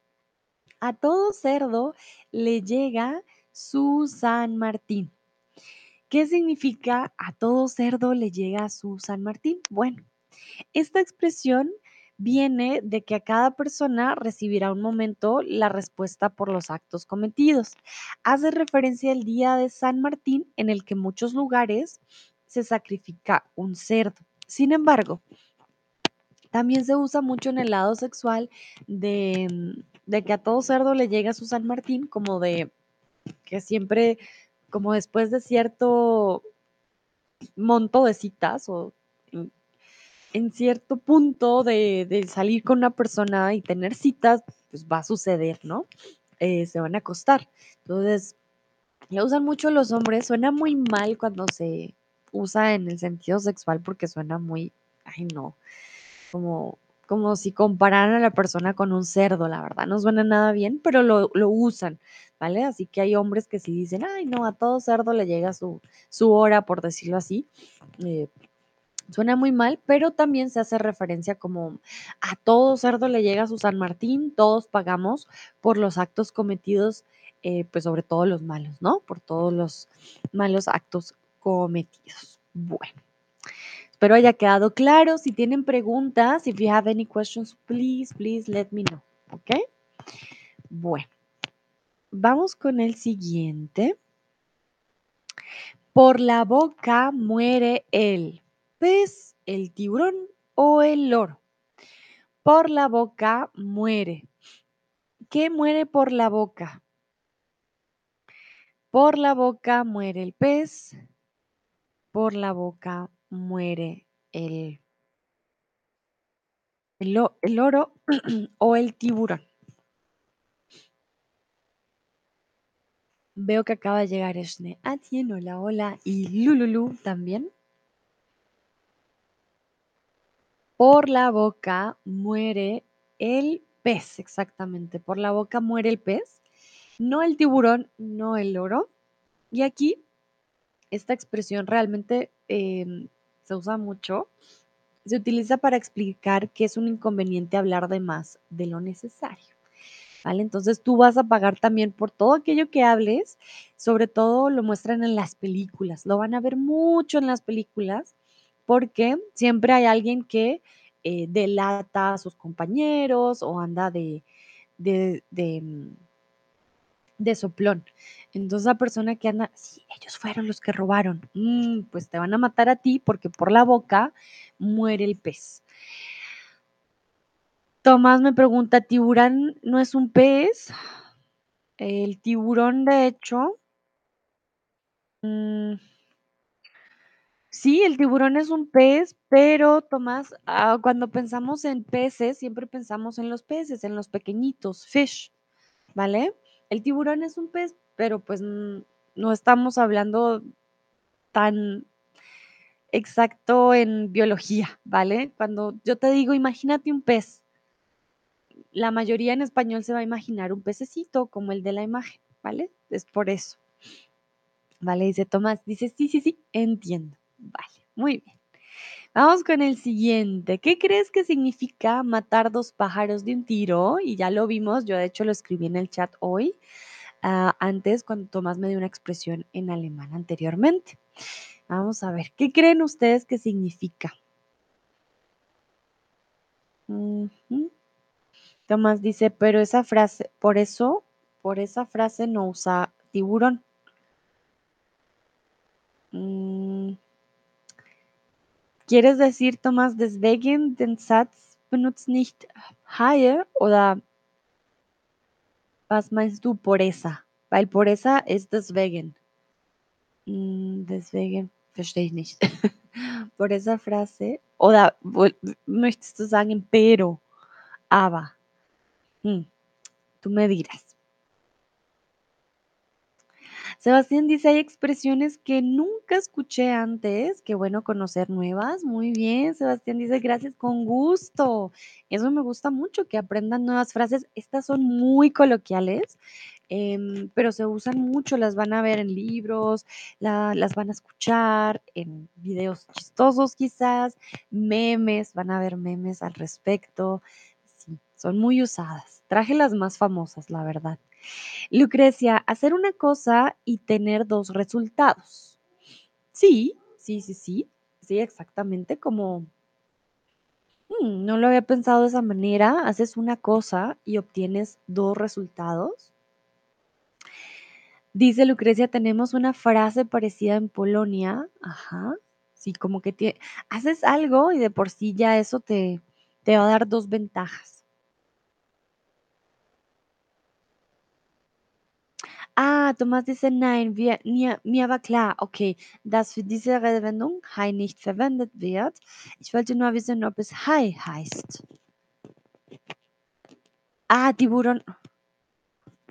a todo cerdo le llega su San Martín. ¿Qué significa a todo cerdo le llega su San Martín? Bueno, esta expresión viene de que a cada persona recibirá un momento la respuesta por los actos cometidos. Hace referencia al día de San Martín en el que en muchos lugares se sacrifica un cerdo. Sin embargo, también se usa mucho en el lado sexual de, de que a todo cerdo le llega su San Martín, como de que siempre, como después de cierto monto de citas o en, cierto punto de, de, salir con una persona y tener citas, pues va a suceder, ¿no? Eh, se van a acostar. Entonces, lo usan mucho los hombres. Suena muy mal cuando se usa en el sentido sexual porque suena muy, ay no, como, como si compararan a la persona con un cerdo, la verdad. No suena nada bien, pero lo, lo usan, ¿vale? Así que hay hombres que sí dicen, ay, no, a todo cerdo le llega su, su hora, por decirlo así. Eh, Suena muy mal, pero también se hace referencia como a todo cerdo le llega su San Martín, todos pagamos por los actos cometidos, eh, pues sobre todo los malos, ¿no? Por todos los malos actos cometidos. Bueno. Espero haya quedado claro. Si tienen preguntas, if you have any questions, please, please let me know. ¿Ok? Bueno, vamos con el siguiente. Por la boca muere el pez, el tiburón o el loro. Por la boca muere. ¿Qué muere por la boca? Por la boca muere el pez. Por la boca muere el, el, el oro o el tiburón. Veo que acaba de llegar Esne Atien, hola, hola, y Lululu también. Por la boca muere el pez, exactamente. Por la boca muere el pez, no el tiburón, no el oro. Y aquí, esta expresión realmente eh, se usa mucho se utiliza para explicar que es un inconveniente hablar de más de lo necesario. ¿Vale? Entonces tú vas a pagar también por todo aquello que hables, sobre todo lo muestran en las películas, lo van a ver mucho en las películas porque siempre hay alguien que eh, delata a sus compañeros o anda de, de, de, de soplón. Entonces la persona que anda, sí, ellos fueron los que robaron, mm, pues te van a matar a ti porque por la boca muere el pez. Tomás me pregunta, ¿tiburón no es un pez? El tiburón, de hecho mm, sí, el tiburón es un pez, pero Tomás, ah, cuando pensamos en peces, siempre pensamos en los peces, en los pequeñitos, fish, ¿vale? El tiburón es un pez, pero pues no estamos hablando tan exacto en biología, ¿vale? Cuando yo te digo, imagínate un pez, la mayoría en español se va a imaginar un pececito como el de la imagen, ¿vale? Es por eso. Vale, dice Tomás, dice, sí, sí, sí, entiendo. Vale, muy bien. Vamos con el siguiente. ¿Qué crees que significa matar dos pájaros de un tiro? Y ya lo vimos, yo de hecho lo escribí en el chat hoy, ah, antes cuando Tomás me dio una expresión en alemán anteriormente. Vamos a ver, ¿qué creen ustedes que significa? Tomás dice, pero esa frase, por eso, por esa frase no usa tiburón. Mm. ¿Quieres decir, Tomás, deswegen den Satz benutzt nicht Haie oder was meinst du por esa? Weil por esa es deswegen. Mm, deswegen verstehe ich nicht. por esa frase. Oder möchtest du sagen, pero, aber. Tú me dirás. Sebastián dice, hay expresiones que nunca escuché antes. Qué bueno conocer nuevas. Muy bien, Sebastián dice, gracias, con gusto. Eso me gusta mucho, que aprendan nuevas frases. Estas son muy coloquiales, em, pero se usan mucho. Las van a ver en libros, las van a escuchar en videos chistosos quizás, memes, van a ver memes al respecto. Sí, son muy usadas. Traje las más famosas, la verdad. Lucrecia, hacer una cosa y tener dos resultados. Sí, sí, sí, sí, sí, exactamente como... Mm, no lo había pensado de esa manera. Haces una cosa y obtienes dos resultados. Dice Lucrecia, tenemos una frase parecida en Polonia. Ajá. Sí, como que haces algo y de por sí ya eso te, te va a dar dos ventajas. Ah, Thomas dice nein, wir, mir, mir war klar, okay, dass für diese Redewendung Hi nicht verwendet wird. Ich wollte nur wissen, ob es Hi heißt. Ah, tiburón.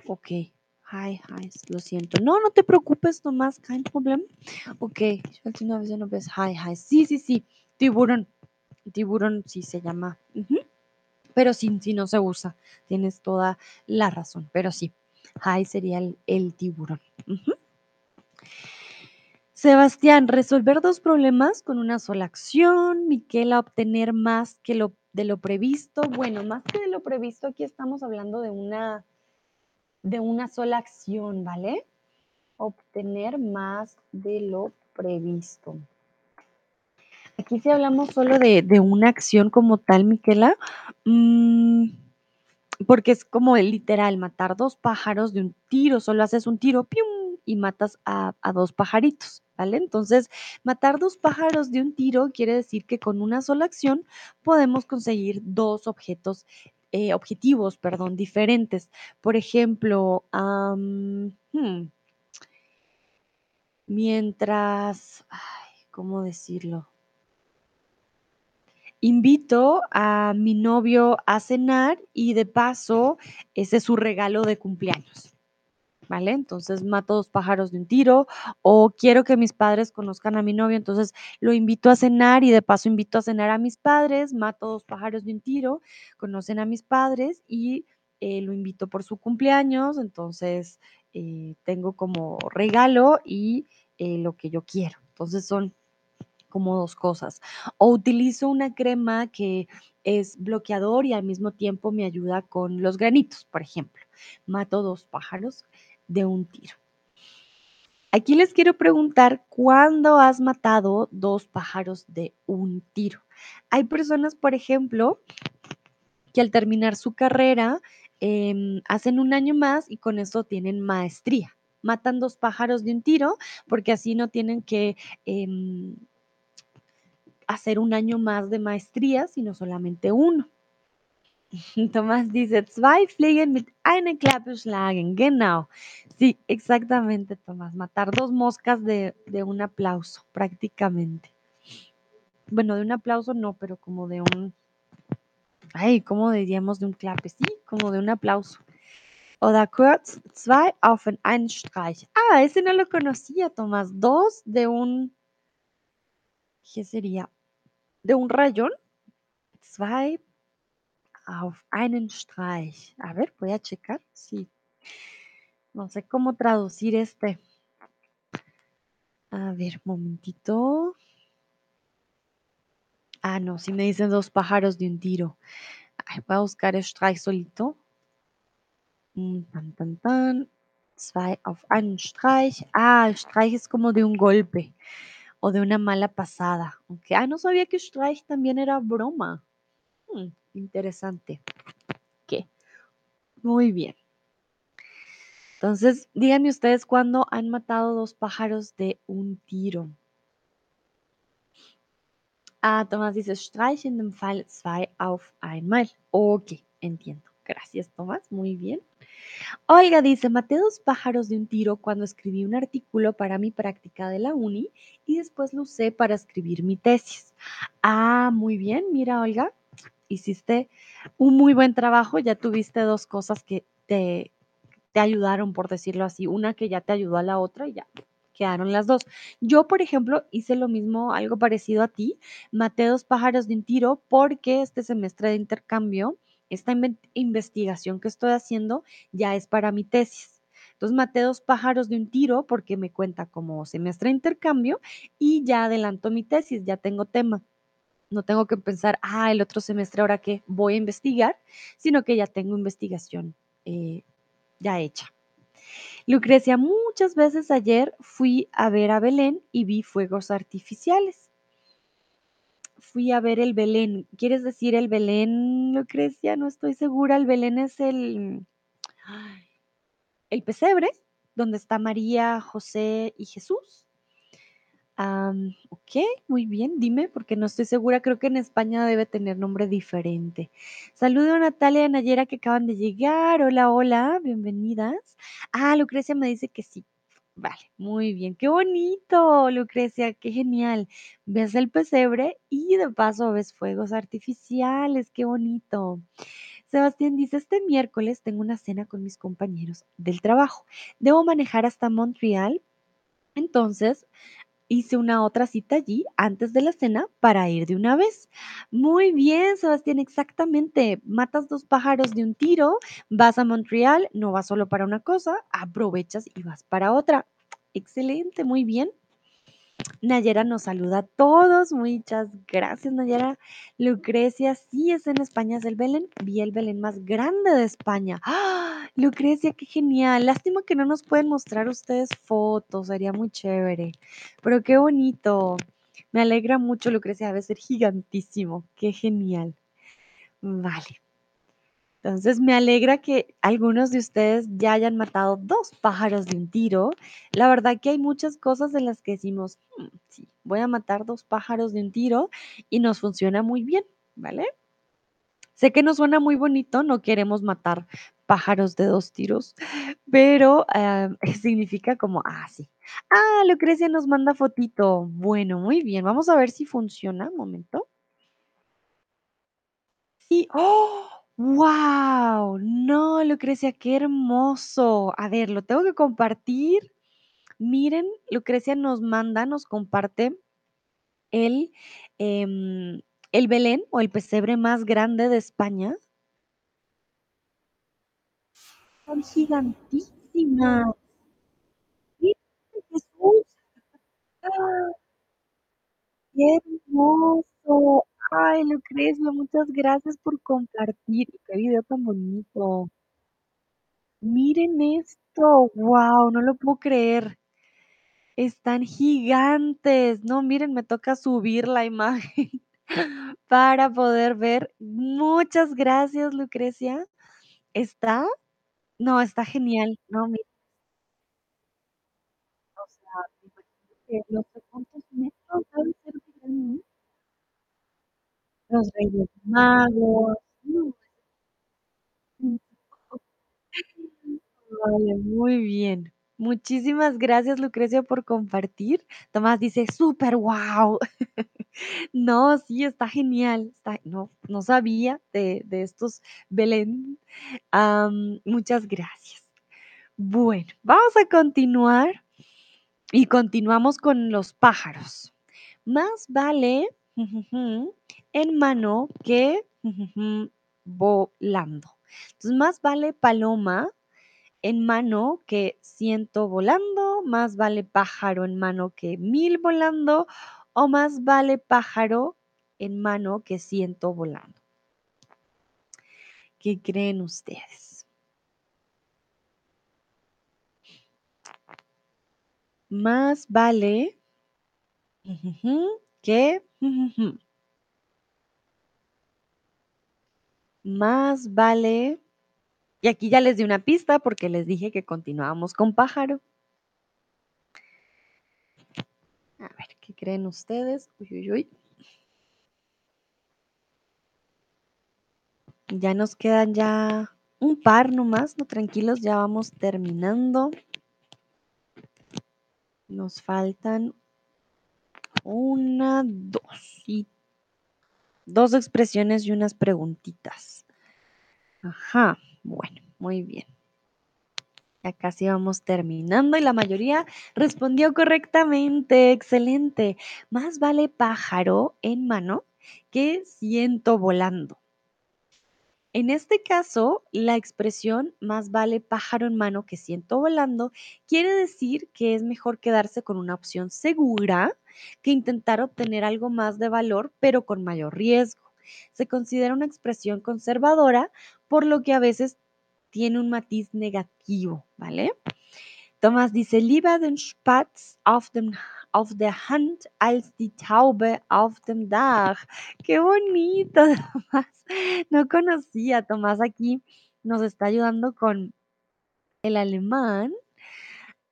Ok, Hi heißt, lo siento. No, no te preocupes, Tomás, kein Problem. Ok, ich wollte nur wissen, ob es Hi heißt. Sí, sí, sí, tiburón. Tiburón sí se llama. Pero sí, sí no se usa. Tienes toda la razón, pero sí. Hi sería el, tiburón. Sebastián, resolver dos problemas con una sola acción. Miquela, obtener más que lo de lo previsto. Bueno, más que de lo previsto, aquí estamos hablando de una, de una sola acción, ¿vale? Obtener más de lo previsto. Aquí si hablamos solo de, una acción como tal, Miquela. Mm, porque es como literal, matar dos pájaros de un tiro, solo haces un tiro, y matas a, dos pajaritos, ¿vale? Entonces, matar dos pájaros de un tiro quiere decir que con una sola acción podemos conseguir dos objetos, eh, objetivos, perdón, diferentes. Por ejemplo, hmm, mientras, ¿cómo decirlo? Invito a mi novio a cenar y de paso ese es su regalo de cumpleaños. ¿Vale? Entonces mato dos pájaros de un tiro o quiero que mis padres conozcan a mi novio, entonces lo invito a cenar y de paso invito a cenar a mis padres, mato dos pájaros de un tiro, conocen a mis padres y eh, lo invito por su cumpleaños, entonces eh, tengo como regalo y eh, lo que yo quiero. Entonces son como dos cosas. O utilizo una crema que es bloqueador y al mismo tiempo me ayuda con los granitos, por ejemplo. Mato dos pájaros de un tiro. Aquí les quiero preguntar, ¿cuándo has matado dos pájaros de un tiro? Hay personas, por ejemplo, que al terminar su carrera em, hacen un año más y con eso tienen maestría. Matan dos pájaros de un tiro porque así no tienen que em, hacer un año más de maestría, sino solamente uno. Tomás dice, zwei Fliegen mit einer Klappe schlagen. Genau. Sí, exactamente, Tomás. Matar dos moscas de, de un aplauso, prácticamente. Bueno, de un aplauso no, pero como de un, ay, ¿cómo diríamos de un clape? Sí, como de un aplauso. Oder kurz, zwei auf einen Streich. Ah, ese no lo conocía, Tomás. Dos de un, ¿qué sería? De un rayón. Zwei auf einen Streich. A ver, voy a checar. Sí. No sé cómo traducir este. A ver, momentito. Ah, no, si me dicen dos pájaros de un tiro. Voy a buscar Streich solito. Mm, Tan, tan, tan. Zwei auf einen Streich. Ah, Streich es como de un golpe o de una mala pasada. Ok, Ah, no sabía que Streich también era broma. Hmm, interesante. ¿Qué? Muy bien. Entonces, díganme ustedes cuándo han matado dos pájaros de un tiro. Ah, Tomás dice, Streich in dem Fall zwei auf einmal. Ok, entiendo. Gracias, Tomás. Muy bien. Olga dice, maté dos pájaros de un tiro cuando escribí un artículo para mi práctica de la uni y después lo usé para escribir mi tesis. Ah, muy bien. Mira, Olga, hiciste un muy buen trabajo. Ya tuviste dos cosas que te, te ayudaron, por decirlo así. Una que ya te ayudó a la otra y ya quedaron las dos. Yo, por ejemplo, hice lo mismo, algo parecido a ti. Maté dos pájaros de un tiro porque este semestre de intercambio, esta investigación que estoy haciendo ya es para mi tesis. Entonces maté dos pájaros de un tiro porque me cuenta como semestre de intercambio y ya adelanto mi tesis, ya tengo tema. No tengo que pensar, ah, el otro semestre ahora qué voy a investigar, sino que ya tengo investigación eh, ya hecha. Lucrecia, muchas veces ayer fui a ver a Belén y vi fuegos artificiales. Fui a ver el Belén. ¿Quieres decir el Belén, Lucrecia? No estoy segura. El Belén es el, el pesebre, donde está María, José y Jesús. Am, ok, muy bien, dime, porque no estoy segura, creo que en España debe tener nombre diferente. Saludo a Natalia y a Nayera que acaban de llegar. Hola, hola, bienvenidas. Ah, Lucrecia me dice que sí. Vale, muy bien. Qué bonito, Lucrecia, qué genial. Ves el pesebre y de paso ves fuegos artificiales, qué bonito. Sebastián dice, este miércoles tengo una cena con mis compañeros del trabajo. Debo manejar hasta Montreal, entonces hice una otra cita allí antes de la cena para ir de una vez. Muy bien, Sebastián, exactamente. Matas dos pájaros de un tiro, vas a Montreal, no vas solo para una cosa, aprovechas y vas para otra. Excelente, muy bien. Nayera nos saluda a todos. Muchas gracias, Nayera. Lucrecia, sí es en España, es el Belén. Vi el Belén más grande de España. ¡Ah! Lucrecia, qué genial. Lástima que no nos pueden mostrar ustedes fotos, sería muy chévere. Pero qué bonito. Me alegra mucho, Lucrecia, debe ser gigantísimo. Qué genial. Vale. Entonces me alegra que algunos de ustedes ya hayan matado dos pájaros de un tiro. La verdad que hay muchas cosas en las que decimos, "Mm, sí, voy a matar dos pájaros de un tiro y nos funciona muy bien, ¿vale? Sé que nos suena muy bonito, no queremos matar pájaros de dos tiros, pero ah, significa como, ah, sí. Ah, Lucrecia nos manda fotito. Bueno, muy bien, vamos a ver si funciona. Un momento. Sí, ¡oh! ¡Wow! No, Lucrecia, qué hermoso. A ver, lo tengo que compartir. Miren, Lucrecia nos manda, nos comparte el, em, el Belén o el pesebre más grande de España. Son gigantísimas. Jesús. ¡Ah! ¡Qué hermoso! Ay, Lucrecia, muchas gracias por compartir. Qué video tan bonito. Miren esto, wow, no lo puedo creer. Están gigantes. No, miren, me toca subir la imagen para poder ver. Muchas gracias, Lucrecia. ¿Está? No, está genial. No, mira, o sea, me no sé cuántos metros debe ser. Los Reyes Magos. Vale, muy bien. Muchísimas gracias, Lucrecia, por compartir. Tomás dice: "Súper guau". No, sí, está genial. No, no sabía de de estos Belén. Muchas gracias. Bueno, vamos a continuar, y continuamos con los pájaros. Más vale, en mano que, volando. Entonces, más vale paloma en mano que ciento volando, más vale pájaro en mano que mil volando, o más vale pájaro en mano que ciento volando. ¿Qué creen ustedes? Más vale que más vale y aquí ya les di una pista porque les dije que continuábamos con pájaro. A ver, ¿qué creen ustedes? Uy, uy, uy. Ya nos quedan ya un par nomás, no tranquilos, ya vamos terminando. Nos faltan una, dos y dos expresiones y unas preguntitas. Ajá, bueno, muy bien. Ya casi vamos terminando y la mayoría respondió correctamente. Excelente. Más vale pájaro en mano que ciento volando. En este caso, la expresión más vale pájaro en mano que ciento volando quiere decir que es mejor quedarse con una opción segura que intentar obtener algo más de valor, pero con mayor riesgo. Se considera una expresión conservadora, por lo que a veces tiene un matiz negativo, ¿vale? Tomás dice, lieber den Spatz auf, dem, auf der Hand als die Taube auf dem Dach. Qué bonito, Tomás. No conocía, Tomás aquí nos está ayudando con el alemán.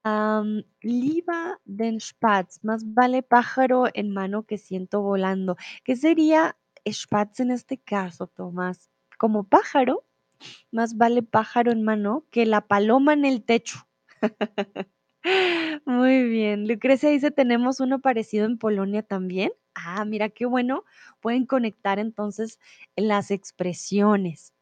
Um, lieber den Spatz, más vale pájaro en mano que ciento volando. ¿Qué sería Spatz en este caso, Tomás? Como pájaro, más vale pájaro en mano que la paloma en el techo. Muy bien. Lucrecia dice, tenemos uno parecido en Polonia también. Ah, mira qué bueno. Pueden conectar entonces las expresiones.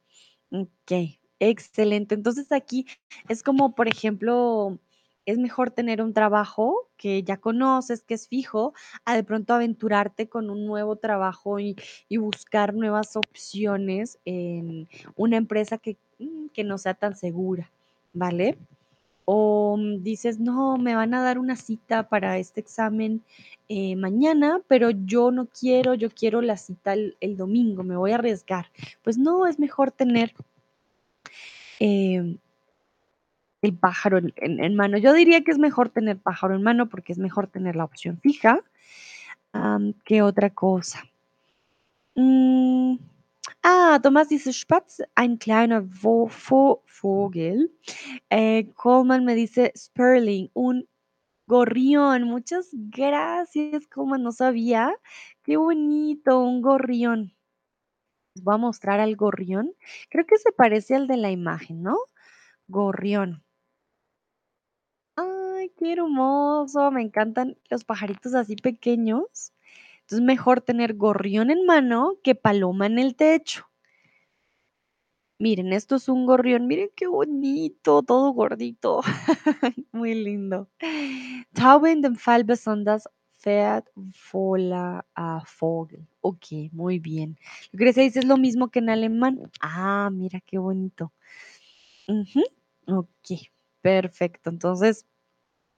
Ok, excelente. Entonces aquí es como, por ejemplo, es mejor tener un trabajo que ya conoces, que es fijo, a de pronto aventurarte con un nuevo trabajo y, buscar nuevas opciones en una empresa que, mm, que no sea tan segura, ¿vale? O mm, dices, no, me van a dar una cita para este examen eh, mañana, pero yo no quiero, yo quiero la cita el, el domingo, me voy a arriesgar. Pues no, es mejor tener em, el pájaro en, mano. Yo diría que es mejor tener pájaro en mano porque es mejor tener la opción fija am, que otra cosa. Mm, Ah, Tomás dice Spatz, ein kleiner Vo Vo Vogel. Eh, Coleman me dice Sperling, un gorrión. Muchas gracias, Coleman, no sabía. Qué bonito, un gorrión. Les voy a mostrar al gorrión. Creo que se parece al de la imagen, ¿no? Gorrión. Qué hermoso. Me encantan los pajaritos así pequeños. Entonces, mejor tener gorrión en mano que paloma en el techo. Miren, esto es un gorrión. Miren qué bonito, todo gordito. Muy lindo. Taube in dem Fall besonders wertvoller ah, Vogel. Ok, muy bien. Grecia dice es lo mismo que en alemán. Ah, mira qué bonito. Ujú, Ok, perfecto. Entonces,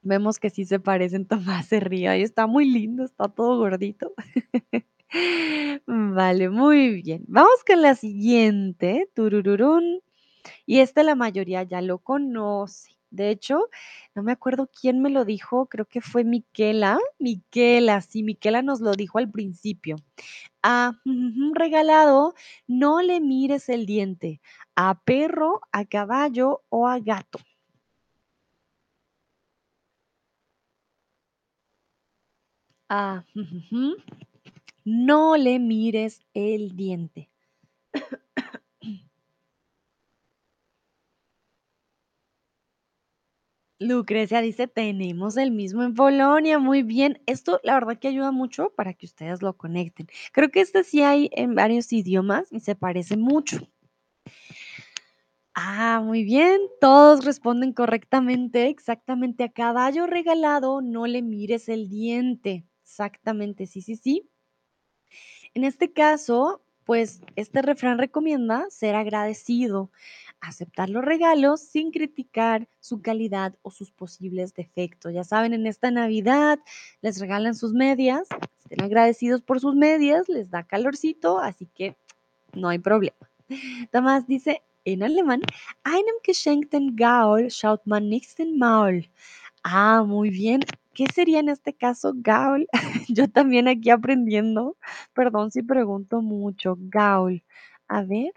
vemos que sí se parecen. Tomás se ríe. Ahí está muy lindo, está todo gordito. Vale, muy bien. Vamos con la siguiente. Turururún. Y este la mayoría ya lo conoce. De hecho, no me acuerdo quién me lo dijo, creo que fue Miquela. Miquela, sí, Miquela nos lo dijo al principio. A ujú, regalado, no le mires el diente. A perro, a caballo o a gato. A ujú, no le mires el diente. Lucrecia dice, tenemos el mismo en Polonia, muy bien. Esto la verdad que ayuda mucho para que ustedes lo conecten. Creo que este sí hay en varios idiomas y se parece mucho. Ah, muy bien, todos responden correctamente, exactamente. A caballo regalado no le mires el diente. Exactamente, sí, sí, sí. En este caso, pues este refrán recomienda ser agradecido, aceptar los regalos sin criticar su calidad o sus posibles defectos. Ya saben, en esta Navidad les regalan sus medias, estén agradecidos por sus medias, les da calorcito, así que no hay problema. Tomás dice en alemán, einem geschenkten Gaul schaut man nicht in Maul. Ah, muy bien. ¿Qué sería en este caso Gaul? Yo también aquí aprendiendo. Perdón si pregunto mucho. Gaul. A ver.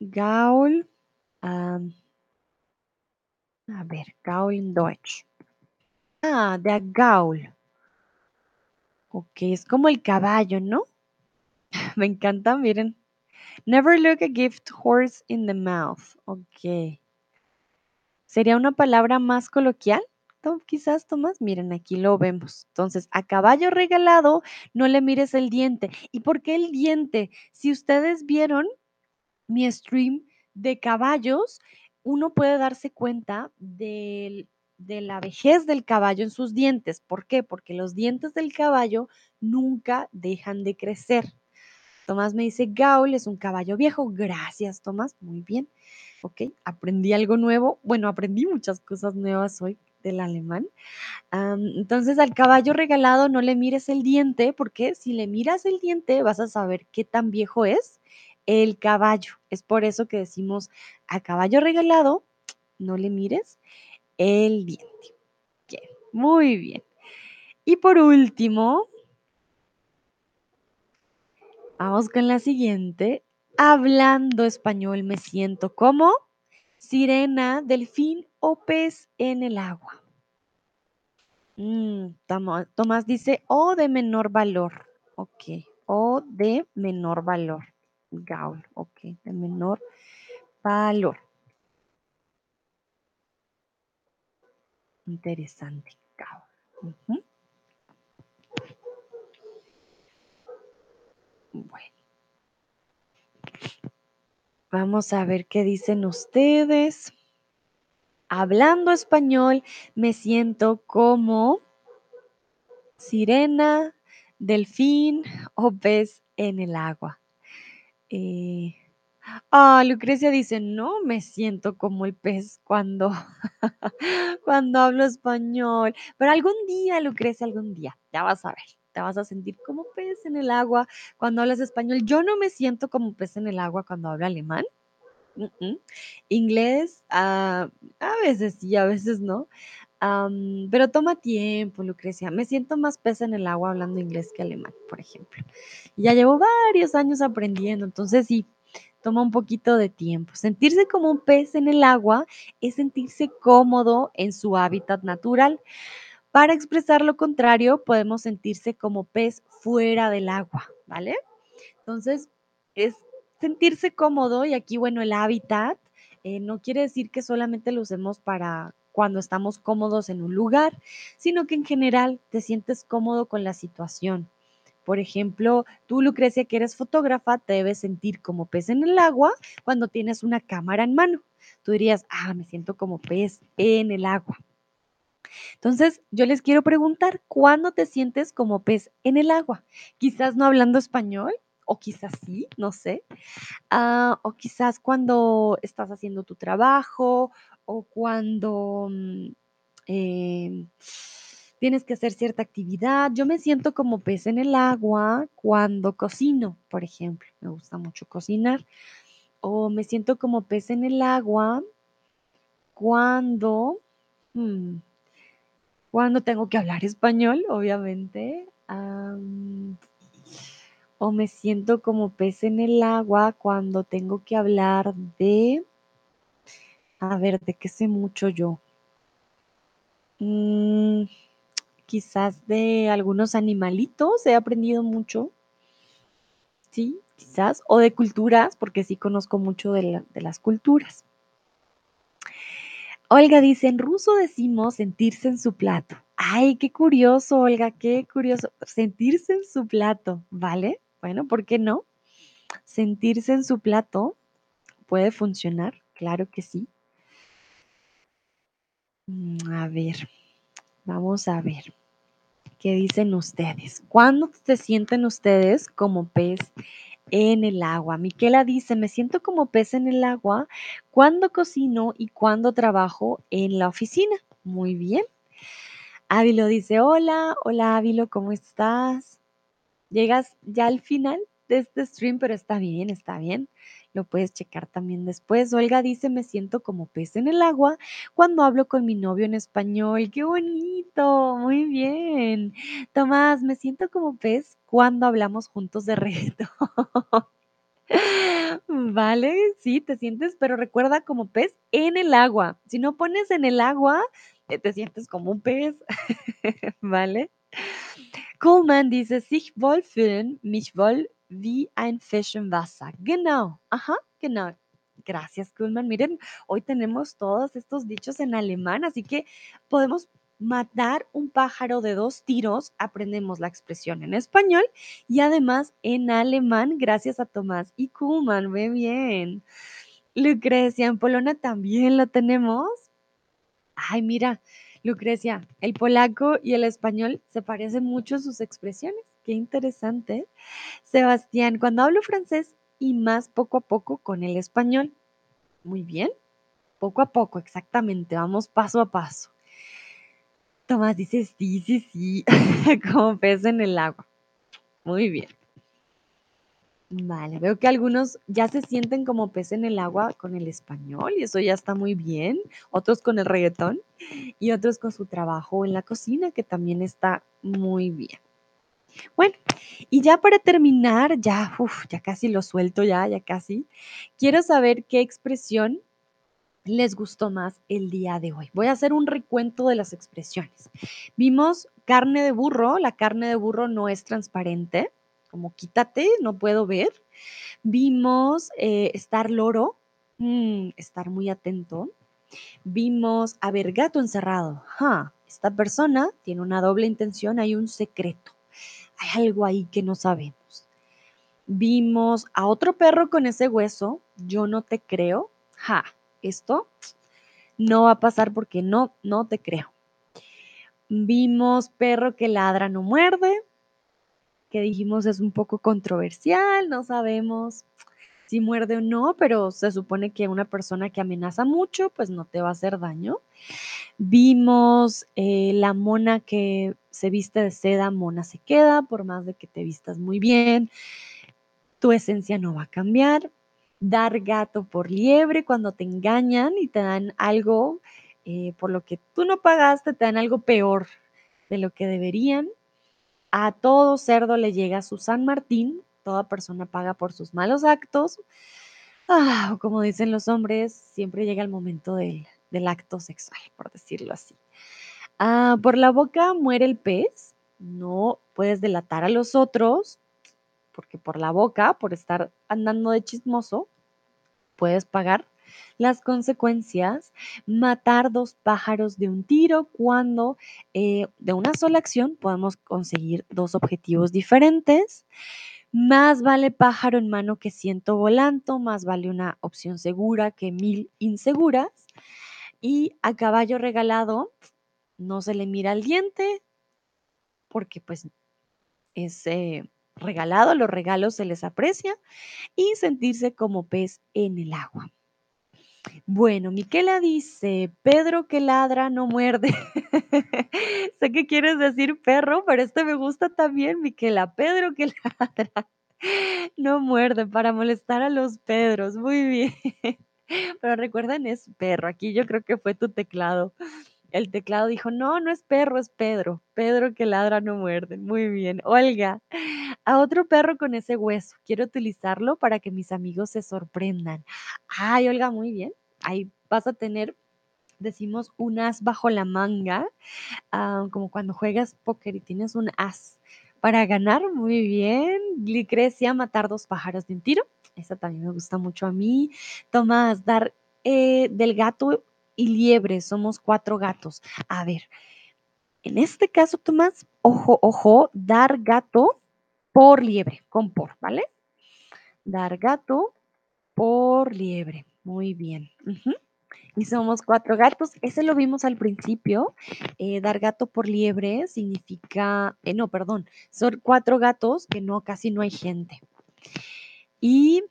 Gaul. a ver, Gaul en Deutsch. Ah, der Gaul. Ok, es como el caballo, ¿no? Me encanta, miren. Never look a gift horse in the mouth. Ok. ¿Sería una palabra más coloquial? Quizás, Tomás, miren, aquí lo vemos. Entonces, a caballo regalado, no le mires el diente. ¿Y por qué el diente? Si ustedes vieron mi stream de caballos, uno puede darse cuenta de la vejez del caballo en sus dientes. ¿Por qué? Porque los dientes del caballo nunca dejan de crecer. Tomás me dice, Gaul es un caballo viejo. Gracias, Tomás. Muy bien. Ok, aprendí algo nuevo. Bueno, aprendí muchas cosas nuevas hoy del alemán. Entonces, al caballo regalado no le mires el diente, porque si le miras el diente vas a saber qué tan viejo es el caballo. Es por eso que decimos, a caballo regalado no le mires el diente. Muy bien. Y por último, vamos con la siguiente. Hablando español me siento como sirena, delfín o pez en el agua. Mm, Tomás dice, o de menor valor. Ok. O de menor valor. Gaul. Ok. De menor valor. Interesante. Gaul. Bueno, vamos a ver qué dicen ustedes. Hablando español, me siento como sirena, delfín o pez en el agua. Eh, Ah, Lucrecia dice, no me siento como el pez cuando, cuando hablo español. Pero algún día, Lucrecia, algún día, ya vas a ver, te vas a sentir como pez en el agua cuando hablas español. Yo no me siento como pez en el agua cuando hablo alemán. mm, mm. Inglés, ah, a veces sí, a veces no. Am, pero toma tiempo, Lucrecia. Me siento más pez en el agua hablando inglés que alemán, por ejemplo. Ya llevo varios años aprendiendo, entonces sí, toma un poquito de tiempo. Sentirse como un pez en el agua es sentirse cómodo en su hábitat natural. Para expresar lo contrario, podemos sentirse como pez fuera del agua, ¿vale? Entonces, es sentirse cómodo y aquí, bueno, el hábitat eh, no quiere decir que solamente lo usemos para cuando estamos cómodos en un lugar, sino que en general te sientes cómodo con la situación. Por ejemplo, tú, Lucrecia, que eres fotógrafa, te debes sentir como pez en el agua cuando tienes una cámara en mano. Tú dirías, ah, me siento como pez en el agua. Entonces, yo les quiero preguntar, ¿cuándo te sientes como pez en el agua? Quizás no hablando español, o quizás sí, no sé. Ah, o quizás cuando estás haciendo tu trabajo, o cuando mm, em, tienes que hacer cierta actividad. Yo me siento como pez en el agua cuando cocino, por ejemplo. Me gusta mucho cocinar. O me siento como pez en el agua cuando... mm, cuando tengo que hablar español, obviamente. am, o me siento como pez en el agua cuando tengo que hablar de, a ver, ¿de qué sé mucho yo? Mm, quizás de algunos animalitos, he aprendido mucho. Sí, quizás, o de culturas, porque sí conozco mucho de las culturas. Olga dice, en ruso decimos sentirse en su plato. Ay, qué curioso, Olga, qué curioso. Sentirse en su plato, ¿vale? Bueno, ¿por qué no? Sentirse en su plato puede funcionar, claro que sí. Mm, A ver, vamos a ver. ¿Qué dicen ustedes? ¿Cuándo se sienten ustedes como pez en el agua? Miquela dice, me siento como pez en el agua cuando cocino y cuando trabajo en la oficina. Muy bien. Ávilo dice, hola, hola Ávilo, ¿cómo estás? Llegas ya al final de este stream, pero está bien, está bien. Lo puedes checar también después. Olga dice, me siento como pez en el agua cuando hablo con mi novio en español. ¡Qué bonito! Muy bien. Tomás, me siento como pez cuando hablamos juntos de reggaetón. Vale, sí, te sientes, pero recuerda como pez en el agua. Si no pones en el agua, eh, te sientes como un pez, ¿vale? Kuhlmann dice, sich wohlfühlen, mich wohl wie ein Fisch Wasser. Genau, ajá, genau. Gracias, Kuhlmann. Miren, hoy tenemos todos estos dichos en alemán, así que podemos matar un pájaro de dos tiros. Aprendemos la expresión en español y además en alemán, gracias a Tomás y Kuhlmann. Muy bien. Lucrecia, en Polona también lo tenemos. Ay, mira, Lucrecia, el polaco y el español se parecen mucho sus expresiones. Qué interesante. Sebastián, cuando hablo francés y más poco a poco con el español. Muy bien, poco a poco, exactamente. Vamos paso a paso. Tomás dice sí, sí, sí, como pez en el agua. Muy bien. Vale, veo que algunos ya se sienten como pez en el agua con el español y eso ya está muy bien. Otros con el reggaetón y otros con su trabajo en la cocina, que también está muy bien. Bueno, y ya para terminar, ya, uf, ya casi lo suelto, ya, ya casi. Quiero saber qué expresión les gustó más el día de hoy. Voy a hacer un recuento de las expresiones. Vimos carne de burro, la carne de burro no es transparente, como quítate, no puedo ver. Vimos eh, estar loro, mm, estar muy atento. Vimos a ver gato encerrado. Esta persona tiene una doble intención, hay un secreto. Hay algo ahí que no sabemos. Vimos a otro perro con ese hueso. Yo no te creo. Ja, esto no va a pasar porque no, no te creo. Vimos perro que ladra no muerde, que dijimos es un poco controversial, no sabemos si muerde o no, pero se supone que una persona que amenaza mucho, pues no te va a hacer daño. Vimos eh, la mona que se viste de seda, mona se queda, por más de que te vistas muy bien, tu esencia no va a cambiar. Dar gato por liebre cuando te engañan y te dan algo eh, por lo que tú no pagaste, te dan algo peor de lo que deberían. A todo cerdo le llega su San Martín, toda persona paga por sus malos actos. Ah, como dicen los hombres, siempre llega el momento del, del acto sexual, por decirlo así. Ah, por la boca muere el pez, no puedes delatar a los otros, porque por la boca, por estar andando de chismoso, puedes pagar las consecuencias, matar dos pájaros de un tiro cuando eh, de una sola acción podemos conseguir dos objetivos diferentes. Más vale pájaro en mano que ciento volando, más vale una opción segura que mil inseguras. Y a caballo regalado no se le mira el diente porque pues es eh, regalado, los regalos se les aprecia y sentirse como pez en el agua. Bueno, Miquela dice, Pedro que ladra no muerde. sé que quieres decir perro, pero este me gusta también, Miquela. Pedro que ladra no muerde para molestar a los Pedros. Muy bien. Pero recuerden, es perro. Aquí yo creo que fue tu teclado. El teclado dijo, no, no es perro, es Pedro. Pedro que ladra no muerde. Muy bien. Olga, a otro perro con ese hueso. Quiero utilizarlo para que mis amigos se sorprendan. Ay, Olga, muy bien. Ahí vas a tener decimos un as bajo la manga, ah, como cuando juegas póquer y tienes un as para ganar. Muy bien. Lucrecia, matar dos pájaros de un tiro. Esa también me gusta mucho a mí. Tomás, dar eh, del gato y liebre. Somos cuatro gatos. A ver, en este caso, Tomás, ojo, ojo, dar gato por liebre, con por, ¿vale? Dar gato por liebre. Muy bien. Y somos cuatro gatos. Ese lo vimos al principio. Eh, dar gato por liebre significa, eh, no, perdón, son cuatro gatos que no, casi no hay gente. Y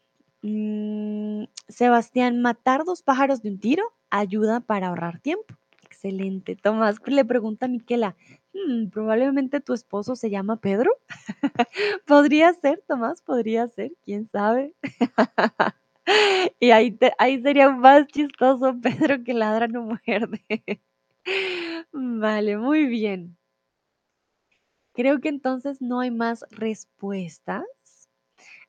mm, Sebastián, matar dos pájaros de un tiro ayuda para ahorrar tiempo. Excelente. Tomás le pregunta a Miquela, "Hmm, probablemente tu esposo se llama Pedro. podría ser, Tomás, podría ser, quién sabe. y ahí, ahí sería más chistoso Pedro que ladra no muerde. vale, muy bien. Creo que entonces no hay más respuestas.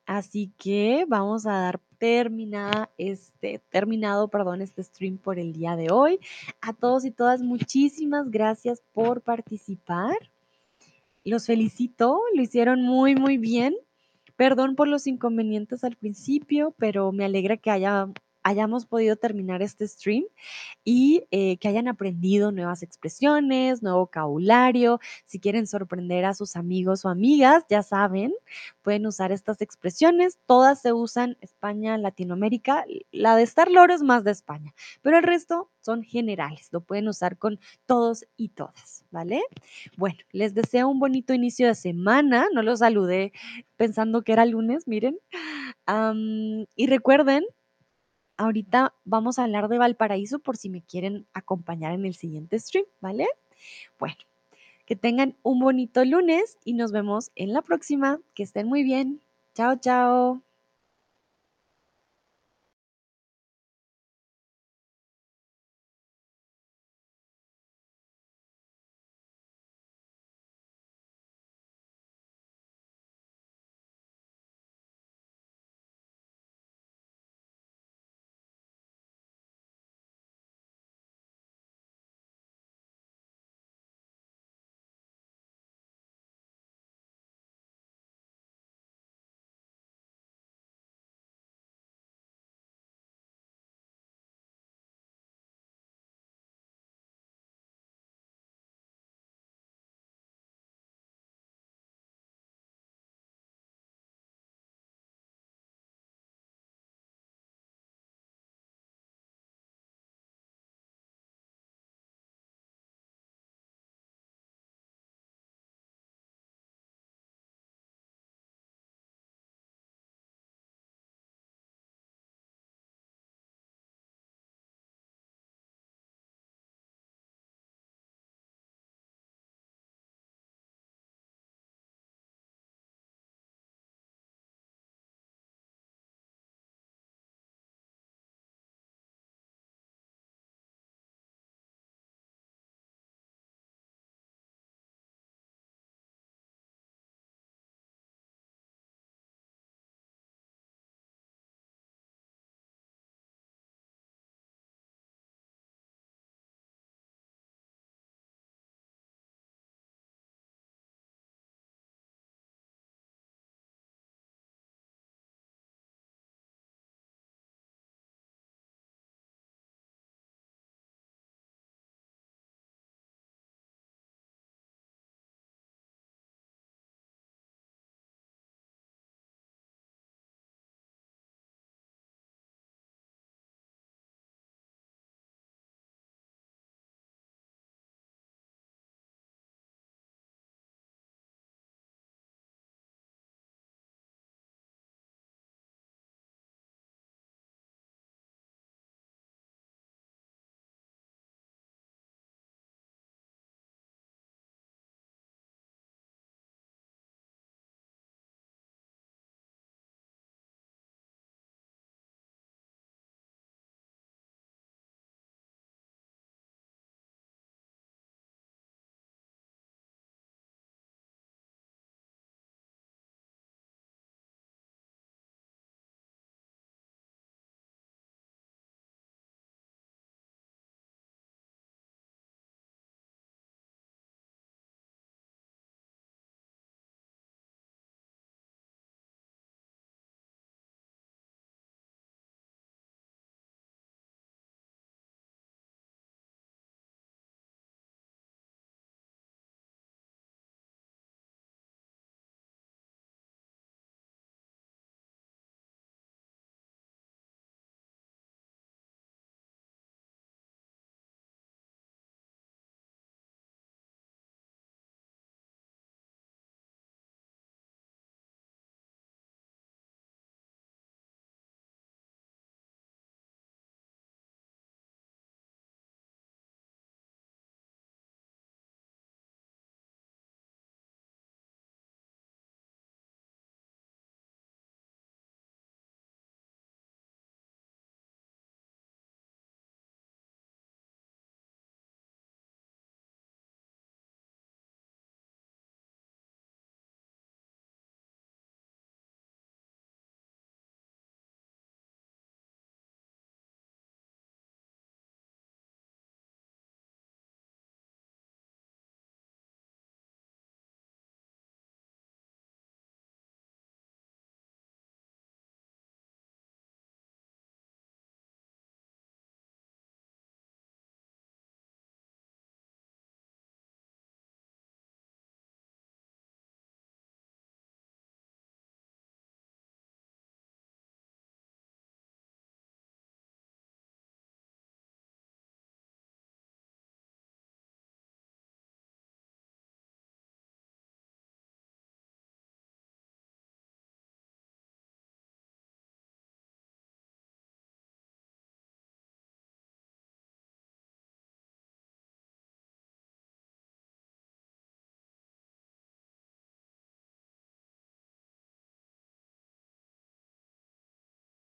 Así que vamos a dar terminada este, terminado, perdón, este stream por el día de hoy. A todos y todas, muchísimas gracias por participar. Los felicito, lo hicieron muy, muy bien. Perdón por los inconvenientes al principio, pero me alegra que haya, hayamos podido terminar este stream y eh, que hayan aprendido nuevas expresiones, nuevo vocabulario. Si quieren sorprender a sus amigos o amigas, ya saben, pueden usar estas expresiones. Todas se usan España, Latinoamérica. La de Star Loro es más de España, pero el resto son generales. Lo pueden usar con todos y todas, ¿vale? Bueno, les deseo un bonito inicio de semana. No los saludé pensando que era lunes, miren. Y recuerden Ahorita vamos a hablar de Valparaíso por si me quieren acompañar en el siguiente stream, ¿vale? Bueno, que tengan un bonito lunes y nos vemos en la próxima. Que estén muy bien. Chao, chao.